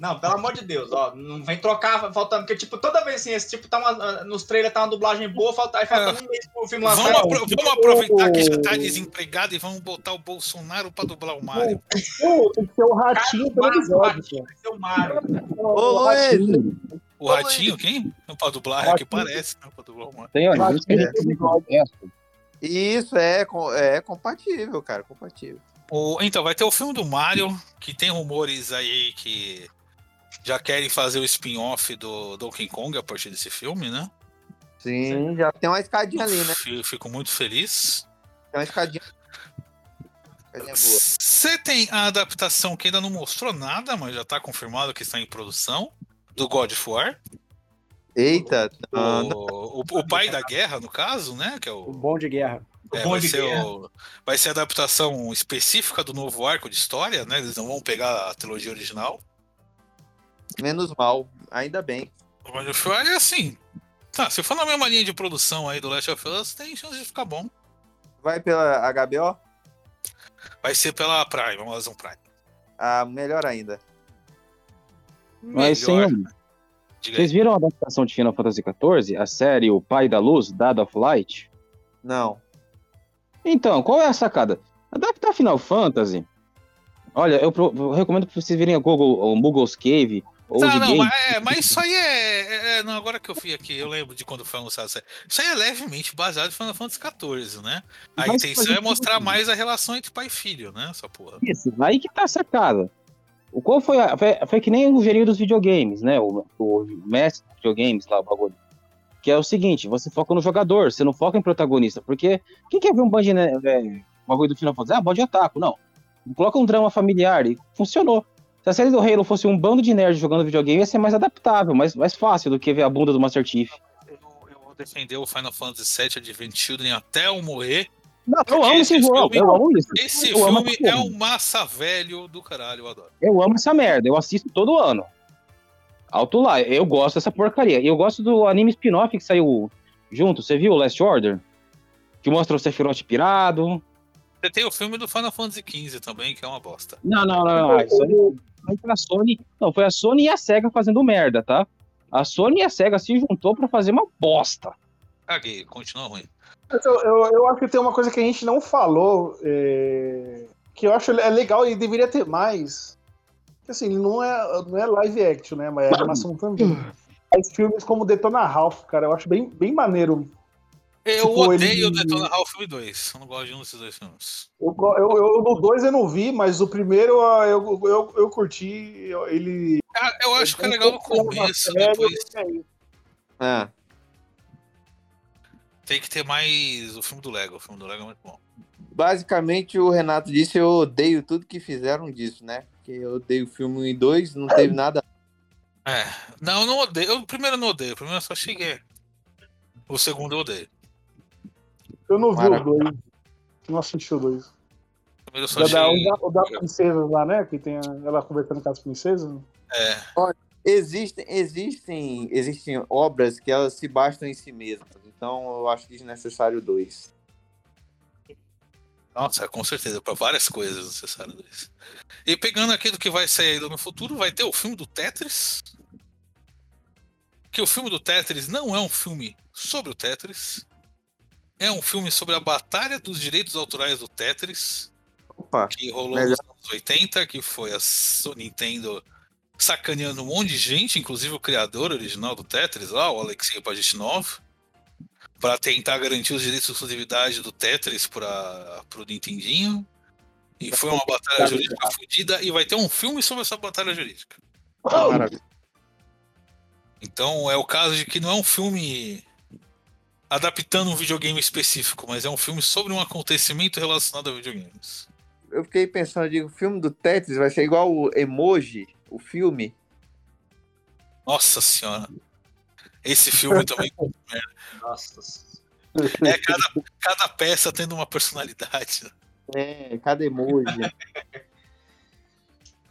I: Não, pelo amor de Deus, ó, não vem trocar faltando, porque, tipo, toda vez assim, esse tipo, tá uma, nos trailers tá uma dublagem boa, falta, aí falta um mês pro filme lançar.
E: Vamos, apro- vamos aproveitar que já tá desempregado e vamos botar o Bolsonaro pra dublar o Mario.
K: Tem que ser o ratinho pelo episódio. pô.
I: Seu Mário.
H: Ô, Luiz!
E: O Ratinho, quem? Não pra dublar, é que parece, não pra dublar o Mario.
J: Tem, olha,
K: Ratinho
J: isso que
H: é, é compatível, cara, compatível.
E: O- então, vai ter o filme do Mario, que tem rumores aí que já querem fazer o spin-off do Donkey Kong a partir desse filme, né?
H: Sim, já tem uma escadinha ali, né?
E: Fico muito feliz.
H: Tem uma escadinha.
E: Você tem a adaptação que ainda não mostrou nada, mas já tá confirmado que está em produção, do God of War.
H: Eita, não, não.
E: O, o, o pai da guerra, no caso, né? Que é
F: O
E: o,
F: bom de guerra.
E: é, vai, ser o- vai ser a adaptação específica do novo arco de história, né? Eles não vão pegar a trilogia original.
H: Menos mal, ainda bem.
E: O of War é assim. Tá, se for na mesma linha de produção aí do Last of Us, tem chance de ficar bom.
H: Vai pela HBO?
E: Vai ser pela Prime, Amazon Prime.
H: Ah, melhor ainda.
J: Mas,
E: Diga
J: vocês viram a adaptação de Final Fantasy XIV? A série O Pai da Luz, Dad of Light?
H: Não.
J: Então, qual é a sacada? Adaptar Final Fantasy. Olha, eu, pro- eu recomendo pra vocês verem a Google, o Google's Cave, Ou
E: Tá, não,
J: game.
E: mas, é, mas isso aí é, é- é- Não, agora que eu fui aqui, eu lembro de quando foi anunciado isso aí. Isso aí é levemente baseado em Final Fantasy XIV, né? A
J: Mas
E: intenção é mostrar mais a relação entre pai e filho, né? Essa porra.
J: Isso, aí que tá sacada. O qual foi, a, foi, foi que nem o gênio dos videogames, né? O, o mestre dos videogames lá, o bagulho. Que é o seguinte, você foca no jogador, você não foca em protagonista. Porque quem quer ver um band, né, é, bagulho do Final Fantasy? Ah, bode de ataque. Não. Coloca um drama familiar e funcionou. Se a série do Halo fosse um bando de nerds jogando videogame, ia ser mais adaptável, mais, mais fácil do que ver a bunda do Master Chief.
E: Eu, eu vou defender o Final Fantasy VII Advent Children até eu morrer.
J: Não, eu amo esse jogo,
E: filme-
J: eu amo isso.
E: Esse
J: Eu
E: filme é um massa velho do caralho, eu adoro.
J: Eu amo essa merda, eu assisto todo ano. Alto lá, eu gosto dessa porcaria. E eu gosto do anime spin-off que saiu junto, você viu, Last Order? Que mostra o Sephiroth pirado.
E: Você tem o filme do Final Fantasy XV também, que é uma bosta.
J: Não, não, não, não. Isso aí aí a Sony. Não, foi a Sony e a SEGA fazendo merda, tá? A Sony e a SEGA se juntou pra fazer uma bosta.
E: Caguei, continua ruim.
K: Eu, eu, eu acho que tem uma coisa que a gente não falou, é, que eu acho é legal e deveria ter mais. Que assim, não é, não é live action, né? Mas é animação também. Mas filmes como Detona Ralph, cara, eu acho bem, bem maneiro.
E: Eu
K: Tipo,
E: odeio
K: ele-
E: Detona Ralph 2. Eu não gosto de um desses dois filmes.
K: Eu, eu, eu- no dois eu não vi, mas o primeiro ah, eu, eu, eu curti. eu- Ele.
E: Ah, eu acho que é legal no começo, depois
H: Ah,
E: tem que ter mais o filme do Lego. O filme do Lego é muito bom.
H: basicamente, o Renato disse: Eu odeio tudo que fizeram disso, né? Porque eu odeio o filme 1 e 2, não teve nada.
E: É. Não, eu não odeio. Eu, o primeiro eu não odeio. O primeiro eu só cheguei. O segundo eu odeio.
K: Eu não vi
H: Maravilha.
K: o dois. Não assisti o dois.
E: Eu só
K: Da, o, da, princesa lá, né? Que tem a- ela conversando com as princesas.
E: É.
H: Existem, existem, existem obras que elas se bastam em si mesmas. Então eu acho desnecessário dois.
E: Nossa, com certeza, para várias coisas necessárias isso. E pegando aqui do que vai sair ainda no futuro, vai ter o filme do Tetris. Que o filme do Tetris não é um filme sobre o Tetris. É um filme sobre a batalha dos direitos autorais do Tetris,
H: Opa,
E: que rolou
H: Melhor.
E: nos anos 80, que foi a Nintendo sacaneando um monte de gente, inclusive o criador original do Tetris lá, o Alexei Pajitnov, para tentar garantir os direitos de exclusividade do Tetris para o Nintendinho. E foi uma batalha jurídica fodida e vai ter um filme sobre essa batalha jurídica.
H: maravilha.
E: Então é o caso de que não é um filme adaptando um videogame específico, mas é um filme sobre um acontecimento relacionado a videogames.
H: Eu fiquei pensando, eu digo, o filme do Tetris vai ser igual o Emoji, o filme.
E: Nossa senhora. Esse filme também.
I: Nossa.
E: É cada, cada peça tendo uma personalidade. né?
H: É, cada emoji.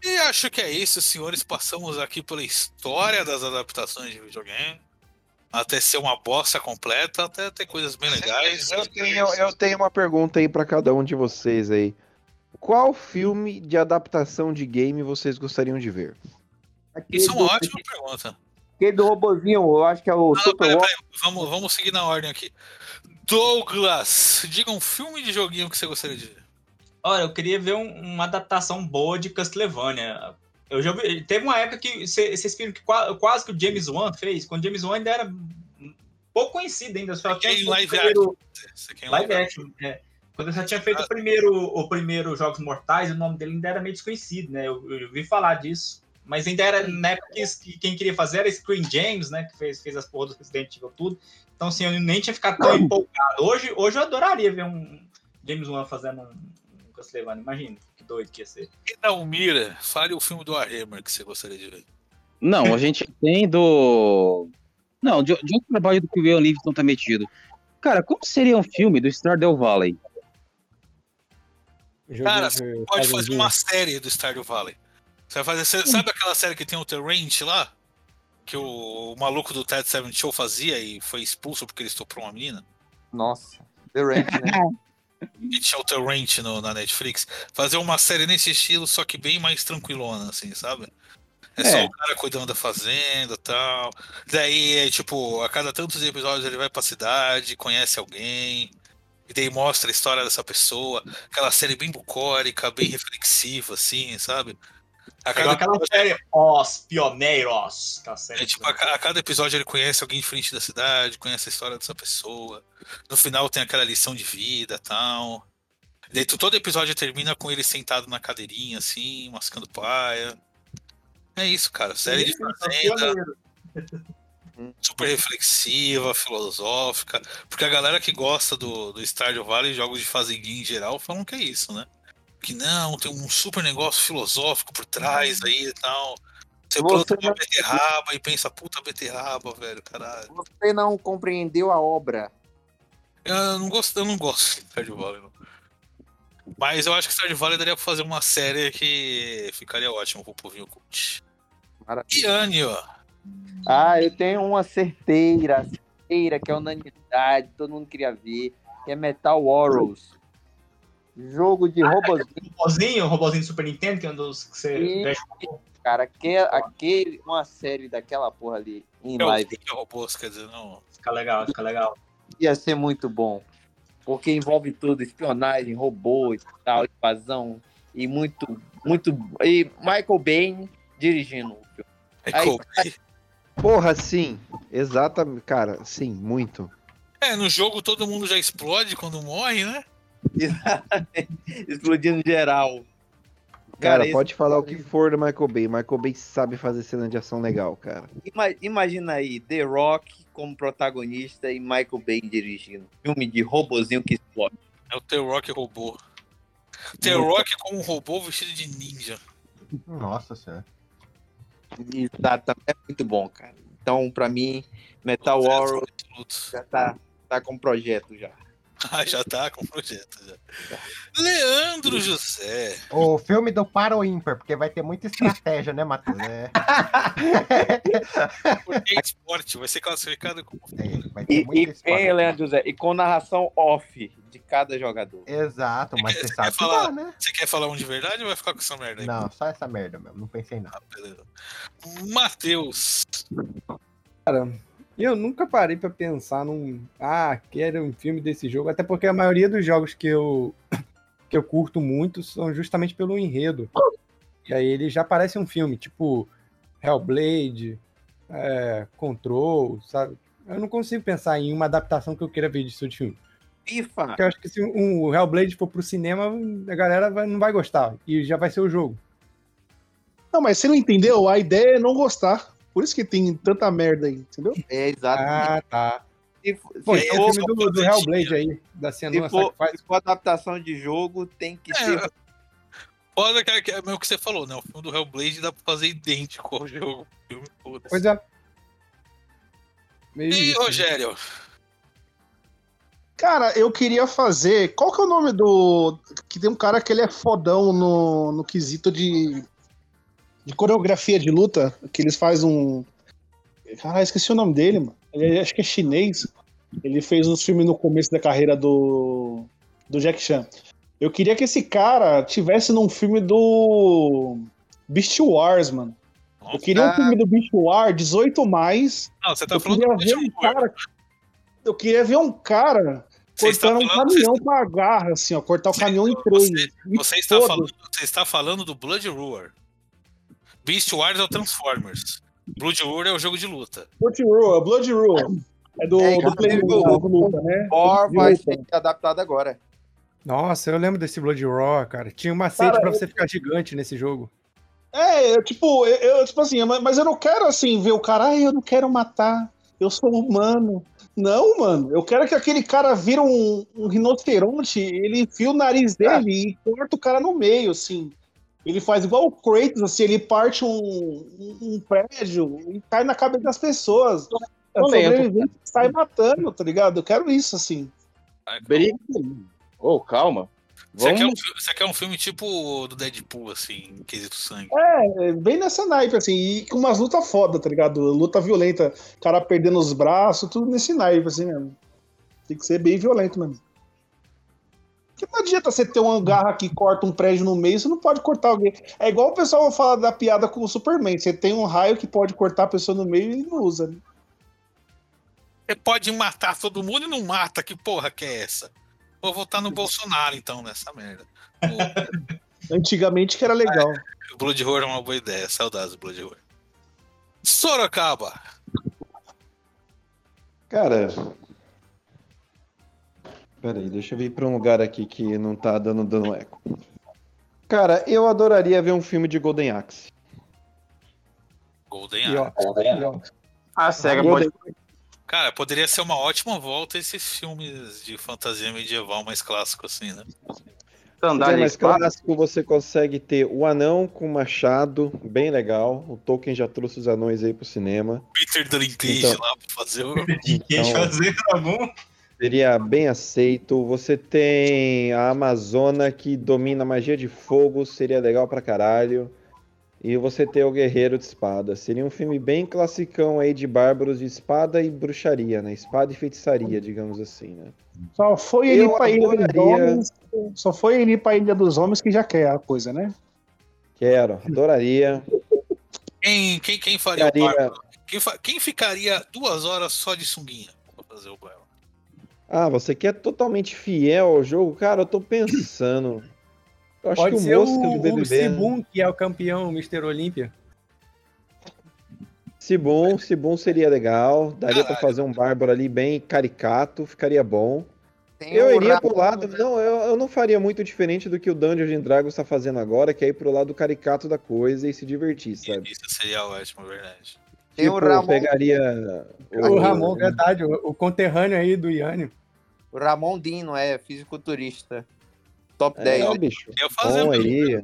E: E acho que é isso, senhores. Passamos aqui pela história das adaptações de videogame. Até ser uma bosta completa, até ter coisas bem legais.
A: Eu tenho, eu tenho uma pergunta aí pra cada um de vocês aí. Qual filme de adaptação de game vocês gostariam de ver?
E: Isso é uma ótima pergunta.
H: Aquele do robozinho, eu acho que é o
E: Não,
H: Super
E: peraí,
H: War.
E: peraí, Vamos, vamos seguir na ordem aqui. Douglas, diga um filme de joguinho que você gostaria de ver.
I: Olha, eu queria ver um- uma adaptação boa de Castlevania. Eu já vi, teve uma época que cê- vocês viram que qua- quase que o James Wan fez, quando o James Wan ainda era pouco conhecido ainda, só tinha feito o
E: live
I: primeiro-
E: Você quer
I: live action, é. Quando eu já tinha feito o primeiro, o primeiro Jogos Mortais, o nome dele ainda era meio desconhecido, né? Eu, eu vi falar disso. Mas ainda era na época que, que quem queria fazer era Screen James, né? Que fez, fez as porras do Resident Evil tudo. Então, assim, eu nem tinha ficado tão empolgado. Hoje, hoje eu adoraria ver um James Wan fazendo um, um Castlevania. Imagina, doido que ia ser.
E: E não, Mira, fale o filme do Warhammer que você gostaria de ver.
J: Não, a gente tem do. Não, de, de outro trabalho do que o Ian Livingston tá metido. Cara, como seria um filme do Stardew Valley?
E: Cara, você pode fazer uma série do Stardew Valley. Você vai fazer. Você sabe aquela série que tem o The Ranch lá? Que o, o maluco do Ted Seven Show fazia e foi expulso porque ele estuprou uma menina?
H: Nossa, The Ranch, né?
E: E tinha o The Ranch no, na Netflix. Fazer uma série nesse estilo, só que bem mais tranquilona, assim, sabe? É, só
J: É.
E: o cara cuidando da fazenda e tal. Daí, é, tipo, a cada tantos episódios ele vai pra cidade, conhece alguém. E daí mostra a história dessa pessoa. Aquela série bem bucólica, bem reflexiva, assim, sabe? A
I: É igual aquela série Os Pioneiros. Série
E: É, tipo, a, a cada episódio ele conhece alguém diferente da cidade, conhece a história dessa pessoa. No final tem aquela lição de vida e tal. Daí tu- todo episódio termina com ele sentado na cadeirinha, assim, mascando paia. É isso, cara. Série de fazenda, super reflexiva, filosófica. Porque a galera que gosta do, do Stardew Valley, jogos de fazendinha em geral, falam que é isso, né? Que não, tem um super negócio filosófico por trás aí e tal. Você planta uma beterraba e pensa, puta beterraba, velho, caralho.
H: Você não compreendeu a obra.
E: Eu não gosto, eu não gosto de Stardew Valley, não. Mas eu acho que Stardew Valley daria pra fazer uma série que ficaria ótimo pro povinho cult. E Anne, ó.
H: Ah, eu tenho uma certeira, certeira que é unanimidade, todo mundo queria ver, que é Metal Warriors. Jogo de robozinho.
I: Robozinho, robozinho do Super Nintendo, que é um dos que você.
H: E, cara, aquele, aquele, uma série daquela porra ali em
E: É o
H: live
E: que robôs, quer dizer, não.
I: Fica legal, fica legal.
H: ia ser muito bom. Porque envolve tudo, espionagem, robô e tal, invasão, e muito, muito. E Michael Bay dirigindo o filme. Aí,
A: Porra, sim. Exatamente. Cara, sim, muito.
E: É, no jogo todo mundo já explode quando morre, né?
H: Explodindo geral.
A: Cara,
H: esse-
A: pode falar o que for do Michael Bay. Michael Bay sabe fazer cena de ação legal, cara.
H: Ima- Imagina aí, The Rock como protagonista e Michael Bay dirigindo. Filme de robozinho que explode.
E: É o The Rock robô. The Rock com um robô vestido de ninja.
G: Nossa senhora.
H: Exato, é muito bom, cara. Então, pra mim, Metal Warriors já tá, tá com projeto já.
E: Ah, já tá com projeto já. Leandro José.
G: O filme do Para ou Ímpar, porque vai ter muita estratégia, né, Matheus? É,
E: Porque é esporte, vai ser classificado como.
G: vai ter
H: E,
G: muita
H: e,
G: estratégia.
H: hein, Leandro José, e com narração off de cada jogador.
G: Exato, mas você sabe
E: Quer
G: que
E: falar,
G: dá, né?
E: Você quer falar um de verdade ou vai ficar com essa merda aí?
G: Não, só essa merda mesmo, não pensei em nada.
E: Beleza. Matheus.
F: Cara, eu nunca parei pra pensar num. Ah, quero um filme desse jogo. Até porque a maioria dos jogos que eu, que eu curto muito são justamente pelo enredo. E aí ele já parece um filme, tipo Hellblade, é, Control, sabe? Eu não consigo pensar em uma adaptação que eu queira ver disso de filme.
H: FIFA.
F: Porque eu acho que se um, o Hellblade for pro cinema, a galera vai- não vai gostar. E já vai ser o jogo.
K: Não, mas você não entendeu? A ideia é não gostar. Por isso que tem tanta merda aí, entendeu?
H: É, exato.
F: Ah, tá.
H: Se,
F: Pô,
H: se
F: então o
H: for-
F: filme do, do Hellblade aí, da Senua
H: se for,
F: Sacrifice.
H: se for adaptação de jogo, tem que ser.
E: Foda que é, que é o que você falou, né? O filme do Hellblade dá pra fazer idêntico ao jogo. Filme, foda-se.
F: Pois é. Meio
E: E
F: isso.
E: Rogério?
K: Cara, eu queria fazer. Qual que é o nome do. Que tem um cara que ele é fodão no, no quesito de. De coreografia de luta. Que eles fazem um. Caralho, esqueci o nome dele, mano. Ele é- acho que é chinês. Ele fez uns filmes no começo da carreira do. Do Jack Chan. Eu queria que esse cara tivesse num filme do. Beast Wars, mano. Eu queria um filme do Beast Wars 18 mais.
E: Não, você tá
K: eu
E: falando
K: queria
E: do
K: ver um cara. Eu queria ver um cara
E: Você está
K: cortando um caminhão com a garra, assim, ó, cortar o caminhão em três. Me
E: Você está, falando, você está falando do Blood Roar. Beast Wars é o Transformers. Blood Roar é o jogo de luta.
K: Blood Roar, Blood Roar. É do,
H: É,
K: do Play do
H: o-
K: luta, né?
H: Or vai ser adaptado agora.
F: Nossa, eu lembro desse Blood Raw, cara. Tinha uma sede
K: Cara,
F: pra
K: eu-
F: você ficar gigante nesse jogo.
K: É, eu, tipo, eu, eu, tipo assim, mas mas eu não quero assim ver o cara, ai, eu não quero matar, eu sou humano. Não, mano, eu quero que aquele cara vira um, um rinoceronte, ele enfia o nariz dele e corta o cara no meio, assim. Ele faz igual o Kratos, assim, ele parte um, um, um prédio e cai na cabeça das pessoas. É sobrevivente sai matando, tá ligado? Eu quero isso, assim.
J: Briga. Ô, calma.
E: Você quer, um,
J: Vamos.
E: você quer um filme tipo do Deadpool, assim, quesito sangue.
K: É, bem nessa naipe, assim, e com umas lutas foda, tá ligado? Luta violenta, cara perdendo os braços, tudo nesse naipe, assim mesmo. Tem que ser bem violento mesmo. Porque não adianta você ter uma garra que corta um prédio no meio, você não pode cortar alguém. É igual o pessoal fala da piada com o Superman, você tem um raio que pode cortar a pessoa no meio e não usa. né?
E: Você pode matar todo mundo e não mata. Que porra que é essa? Vou votar no Bolsonaro, então, nessa merda.
K: Antigamente que era legal.
E: Blood Horror é uma boa ideia. Saudades do Blood Horror. Sorocaba.
A: Cara. Pera aí, deixa eu vir pra um lugar aqui que não tá dando, dando eco. Cara, eu adoraria ver um filme de Golden Axe.
E: Golden Axe.
A: e, ó.
J: A SEGA
A: Golden-
J: pode.
E: Cara, poderia ser uma ótima volta esses filmes de fantasia medieval mais clássicos, assim, né?
J: Sandália
A: é mais clássico, você consegue ter o anão com machado, bem legal. O Tolkien já trouxe os anões aí pro cinema.
E: Peter Dinklage
A: Então.
E: lá pra fazer o.
I: Quer fazer algum?
A: Seria bem aceito. Você tem a Amazona que domina a magia de fogo, seria legal pra caralho. E você tem o Guerreiro de Espada. Seria um filme bem classicão aí de bárbaros de espada e bruxaria, né? Espada e feitiçaria, digamos assim, né?
K: Só foi ele pra Ilha dos Homens. Só foi ele pra Ilha dos Homens que já quer a coisa, né?
A: Quero, adoraria.
E: Quem, quem, quem faria
A: Faria-
E: o barco? Quem, fa- quem ficaria duas horas só de sunguinha pra fazer o barco?
A: Ah, você quer totalmente fiel ao jogo? Cara, eu tô pensando. Eu acho
F: Pode
A: que o
F: ser o,
A: Mosca de
F: o
A: BBB...
F: Sibum, que é o campeão Mr. Olímpia.
A: Sibum, Sibum seria legal. Daria pra fazer um bárbaro ali bem caricato, ficaria bom.
H: Tem
A: Eu
H: o
A: iria pro lado. Não, eu, eu não faria muito diferente do que o Dungeons and Dragons tá fazendo agora, que é ir pro lado caricato da coisa e se divertir, sabe?
E: Isso seria ótimo, é verdade.
H: Tem o
A: Tipo,
H: Ramon.
A: pegaria.
F: O Ramon, verdade, o, o conterrâneo aí do Yanni.
H: O Ramon Dino é fisiculturista. Top
A: É,
H: 10.
A: bicho.
E: Ia fazer
A: Bom aí.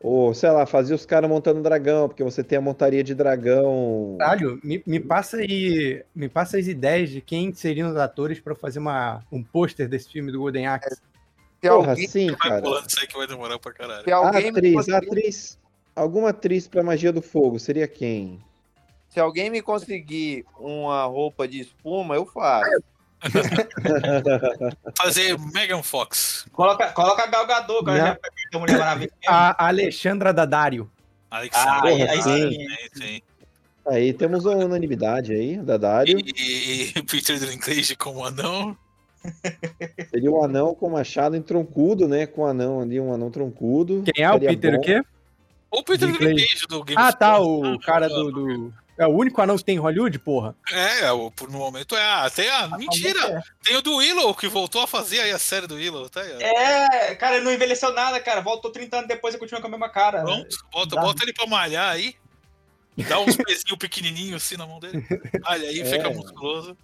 A: Ou, sei lá, fazia os caras montando dragão, porque você tem a montaria de dragão.
F: Caralho, me, me passa aí. Me passa as ideias de quem seriam os atores pra fazer uma, um pôster desse filme do Golden Axe.
H: Se
A: Porra,
H: alguém,
A: sim,
E: Vai
A: cara.
E: pulando isso aí que vai demorar pra caralho.
H: se alguém
A: atriz,
H: conseguir-
A: atriz. Alguma atriz pra magia do fogo, seria quem?
H: se alguém me conseguir uma roupa de espuma, eu faço.
E: Fazer Megan Fox.
I: Coloca, coloca a Gal Gadot, que já a Mulher Maravilha.
F: A Alexandra Daddario.
E: Alexandre.
I: Ah, aí,
A: Porra,
I: aí
A: sim.
I: sim.
E: Sim, sim.
A: Aí temos uma unanimidade aí, da Dario.
E: E, e Peter Dinklage como anão.
A: Seria o anão com machado em troncudo, né? Com o anão ali, um anão troncudo.
F: Quem é o
A: Seria
F: Peter
A: bom.
F: o quê?
E: Ou Peter
F: Dinklage.
E: Do Game
F: Ah, tá, o cara do, do. É o único anão que tem em Hollywood, porra?
E: É, o- por- no momento é. Ah, tem a. Mentira! Tem o do Willow, que voltou a fazer aí a série do Willow, tá aí.
I: É, cara, ele não envelheceu nada, cara. Voltou 30 anos depois e continua com a mesma cara.
E: Pronto, bota, bota ele pra malhar aí. Dá uns pezinhos pequenininhos assim na mão dele. Malha aí, fica
A: É.
E: musculoso.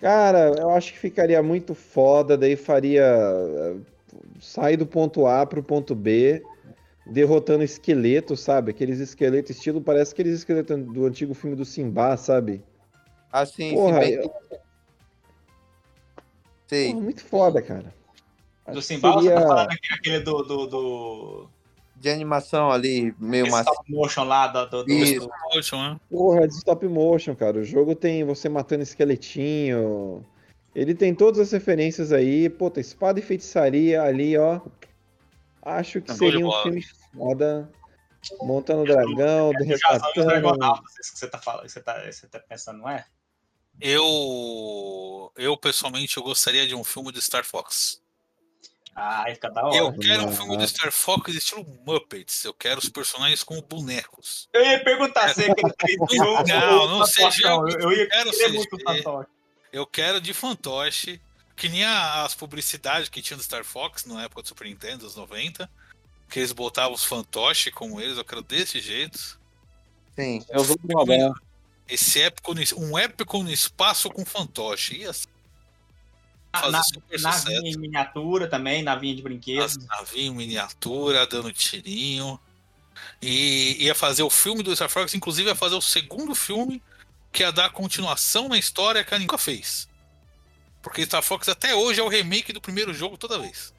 A: Cara, eu acho que ficaria muito foda, daí faria eh, sair do ponto A pro ponto B, derrotando esqueleto, sabe? Aqueles esqueletos estilo, parece aqueles esqueletos do antigo filme do Simba, sabe?
H: Assim,
A: Porra,
H: bem
A: eu-.
H: Sei.
A: Porra, muito foda, cara.
I: Do
A: Acho
I: Simba, você
A: seria-
I: tá falando aquele, aquele do. do, do...
H: De animação ali, meio macio.
I: stop motion lá do. do, do-
H: Isso.
E: Poxa, né?
A: Porra, de stop motion, cara. O jogo tem você matando esqueletinho. Ele tem todas as referências aí. Puta, espada e feitiçaria ali, ó. Acho que seria um filme foda. Montando dragão,
I: do
A: derretando.
I: Argonautas, isso que você tá falando, você tá, você tá pensando, não é?
E: Eu. Eu, pessoalmente, eu gostaria de um filme de Star Fox.
I: Ah, fica da hora.
E: Eu quero um filme de Star Fox estilo Muppets. Eu quero os personagens como bonecos.
I: Eu ia perguntar se aquele 3
E: Não, não seja-
I: Eu, eu ia
E: quero
I: o fantoche.
E: Eu quero de fantoche. Que nem a- as publicidades que tinha do Star Fox na época do Super Nintendo, dos 90. Que eles botavam os fantoches como eles. Eu quero desse jeito.
H: Sim.
J: Eu vou uma.
E: Esse épico, no- um épico no espaço com fantoche. Ia fazer
I: Na,
E: super
I: navinha
E: sucesso.
I: em miniatura também, navinha de brinquedo.
E: As navinho miniatura, dando tirinho. E ia fazer o filme do Star Fox, inclusive ia fazer o segundo filme, que ia dar continuação na história que a nunca fez. Porque Star Fox até hoje é o remake do primeiro jogo toda vez.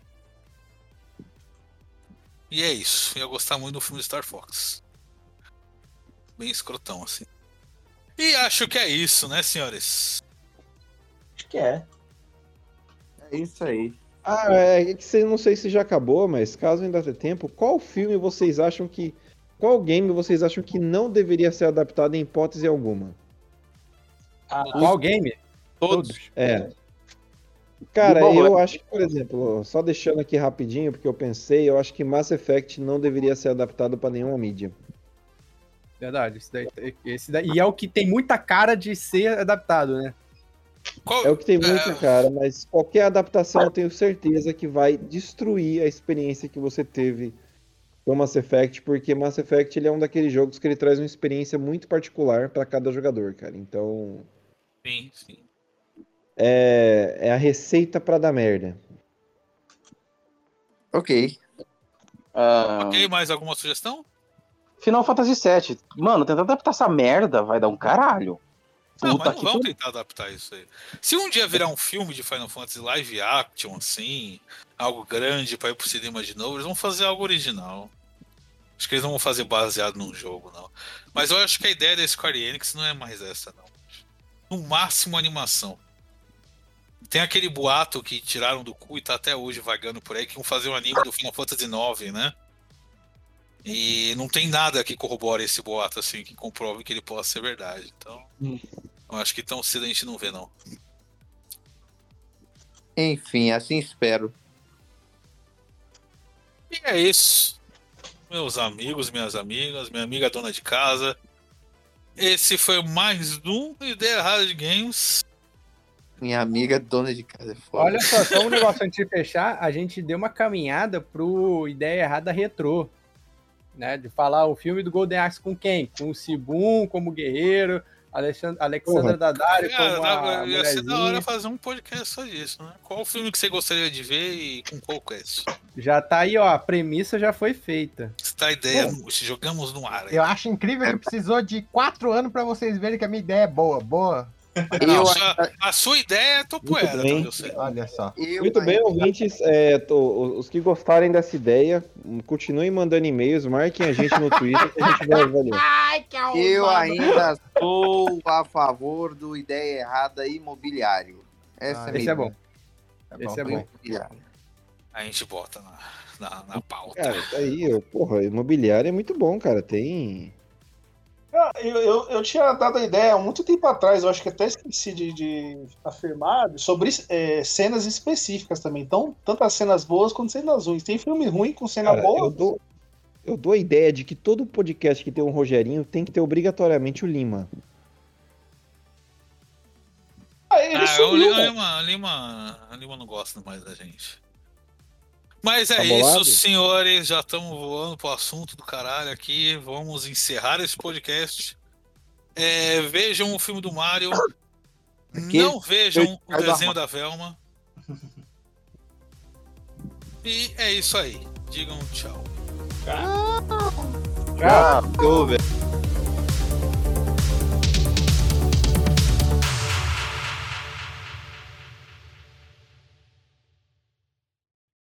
E: E é isso. Ia gostar muito do filme Star Fox. Bem escrotão, assim. E acho que é isso, né, senhores?
I: Acho que é.
H: É isso aí.
A: Ah, é que você não sei se já acabou, mas caso ainda tenha tempo, qual filme vocês acham que. Qual game vocês acham que não deveria ser adaptado em hipótese alguma?
F: Qual game?
H: Todos.
A: É. Cara,
J: Bom,
A: eu
J: é-
A: acho que, por exemplo, só deixando aqui rapidinho, porque eu pensei, eu acho que Mass Effect não deveria ser adaptado pra nenhuma mídia.
F: Verdade, esse daí, esse daí. E é o que tem muita cara de ser adaptado, né?
E: Qual-
A: É o que tem muita
E: É.
A: cara, mas qualquer adaptação eu tenho certeza que vai destruir a experiência que você teve com Mass Effect, porque Mass Effect ele é um daqueles jogos que ele traz uma experiência muito particular pra cada jogador, cara. Então,
E: Sim, sim.
A: É, é a receita pra dar merda.
H: Ok.
J: Ah,
E: Ok, mais alguma sugestão?
J: Final Fantasy VII. Mano, tentar adaptar essa merda vai dar um caralho.
E: Não,
J: Puta
E: mas não
J: que
E: vamos
J: pariu.
E: tentar adaptar isso aí. Se um dia virar um filme de Final Fantasy live action, assim, algo grande pra ir pro cinema de novo, eles vão fazer algo original. Acho que eles não vão fazer baseado num jogo, não. Mas eu acho que a ideia da Square Enix não é mais essa, não. No máximo, animação. Tem aquele boato que tiraram do cu e tá até hoje vagando por aí, que vão fazer um anime do Final Fantasy IX, né? E não tem nada que corrobore esse boato, assim, que comprove que ele possa ser verdade. Então, eu acho que tão cedo a gente não vê, não.
H: Enfim, assim espero.
E: E é isso. Meus amigos, minhas amigas, minha amiga dona de casa. Esse foi mais um Ideia Errada de Games.
H: Minha amiga dona de casa é foda.
F: Olha só, só um negócio antes de fechar, a gente deu uma caminhada pro Ideia Errada Retrô. Né, de falar o filme do Golden Axe com quem? Com o Sibum como guerreiro, Alexandra, Alexandra. Daddario
E: Cara,
F: como a
E: ia ser da hora fazer um podcast só disso, né? Qual filme que você gostaria de ver e com qual quest?
F: Já tá aí, ó, a premissa já foi feita.
E: Está a ideia, jogamos no ar. aí.
G: Eu acho incrível que precisou de quatro anos pra vocês verem que a minha ideia é boa. Boa.
E: Não, sua- a sua ideia é topoeira,
A: Muito bem.
E: tá, eu sei.
G: Olha só.
H: eu
A: Muito bem, ouvintes. é, tô- os que gostarem dessa ideia, continuem mandando e-mails, marquem a gente no Twitter que a gente vai avaliar.
G: Ai, que
H: Eu ainda sou a favor do ideia errada imobiliário. Essa
G: Ah,
H: é a
F: Esse é bom.
H: ideia.
F: Esse é bom.
E: A gente bota na, na, na pauta.
A: Cara, tá aí, eu- porra, imobiliário é muito bom, cara. Tem.
K: Ah, Eu, eu, eu tinha dado a ideia há muito tempo atrás, eu acho que até esqueci de, de afirmar, sobre é, cenas específicas também. Então, tanto as cenas boas quanto cenas ruins. Tem filme ruim com cena
A: Cara,
K: boa.
A: eu dou, eu dou a ideia de que todo podcast que tem um Rogerinho tem que ter obrigatoriamente o Lima.
K: Ah, ele
E: Ah, o
K: sumiu,
E: Lima,
K: velho.
E: Lima, Lima, Lima não gosta mais da gente. Mas é
A: Tá
E: isso, senhores. Já estamos voando pro assunto do caralho aqui. Vamos encerrar esse podcast. É, vejam o filme do Mario.
H: Aquele-
E: Não vejam o desenho da Velma. E é isso aí. Digam tchau.
F: Tchau.
H: Ô, velho.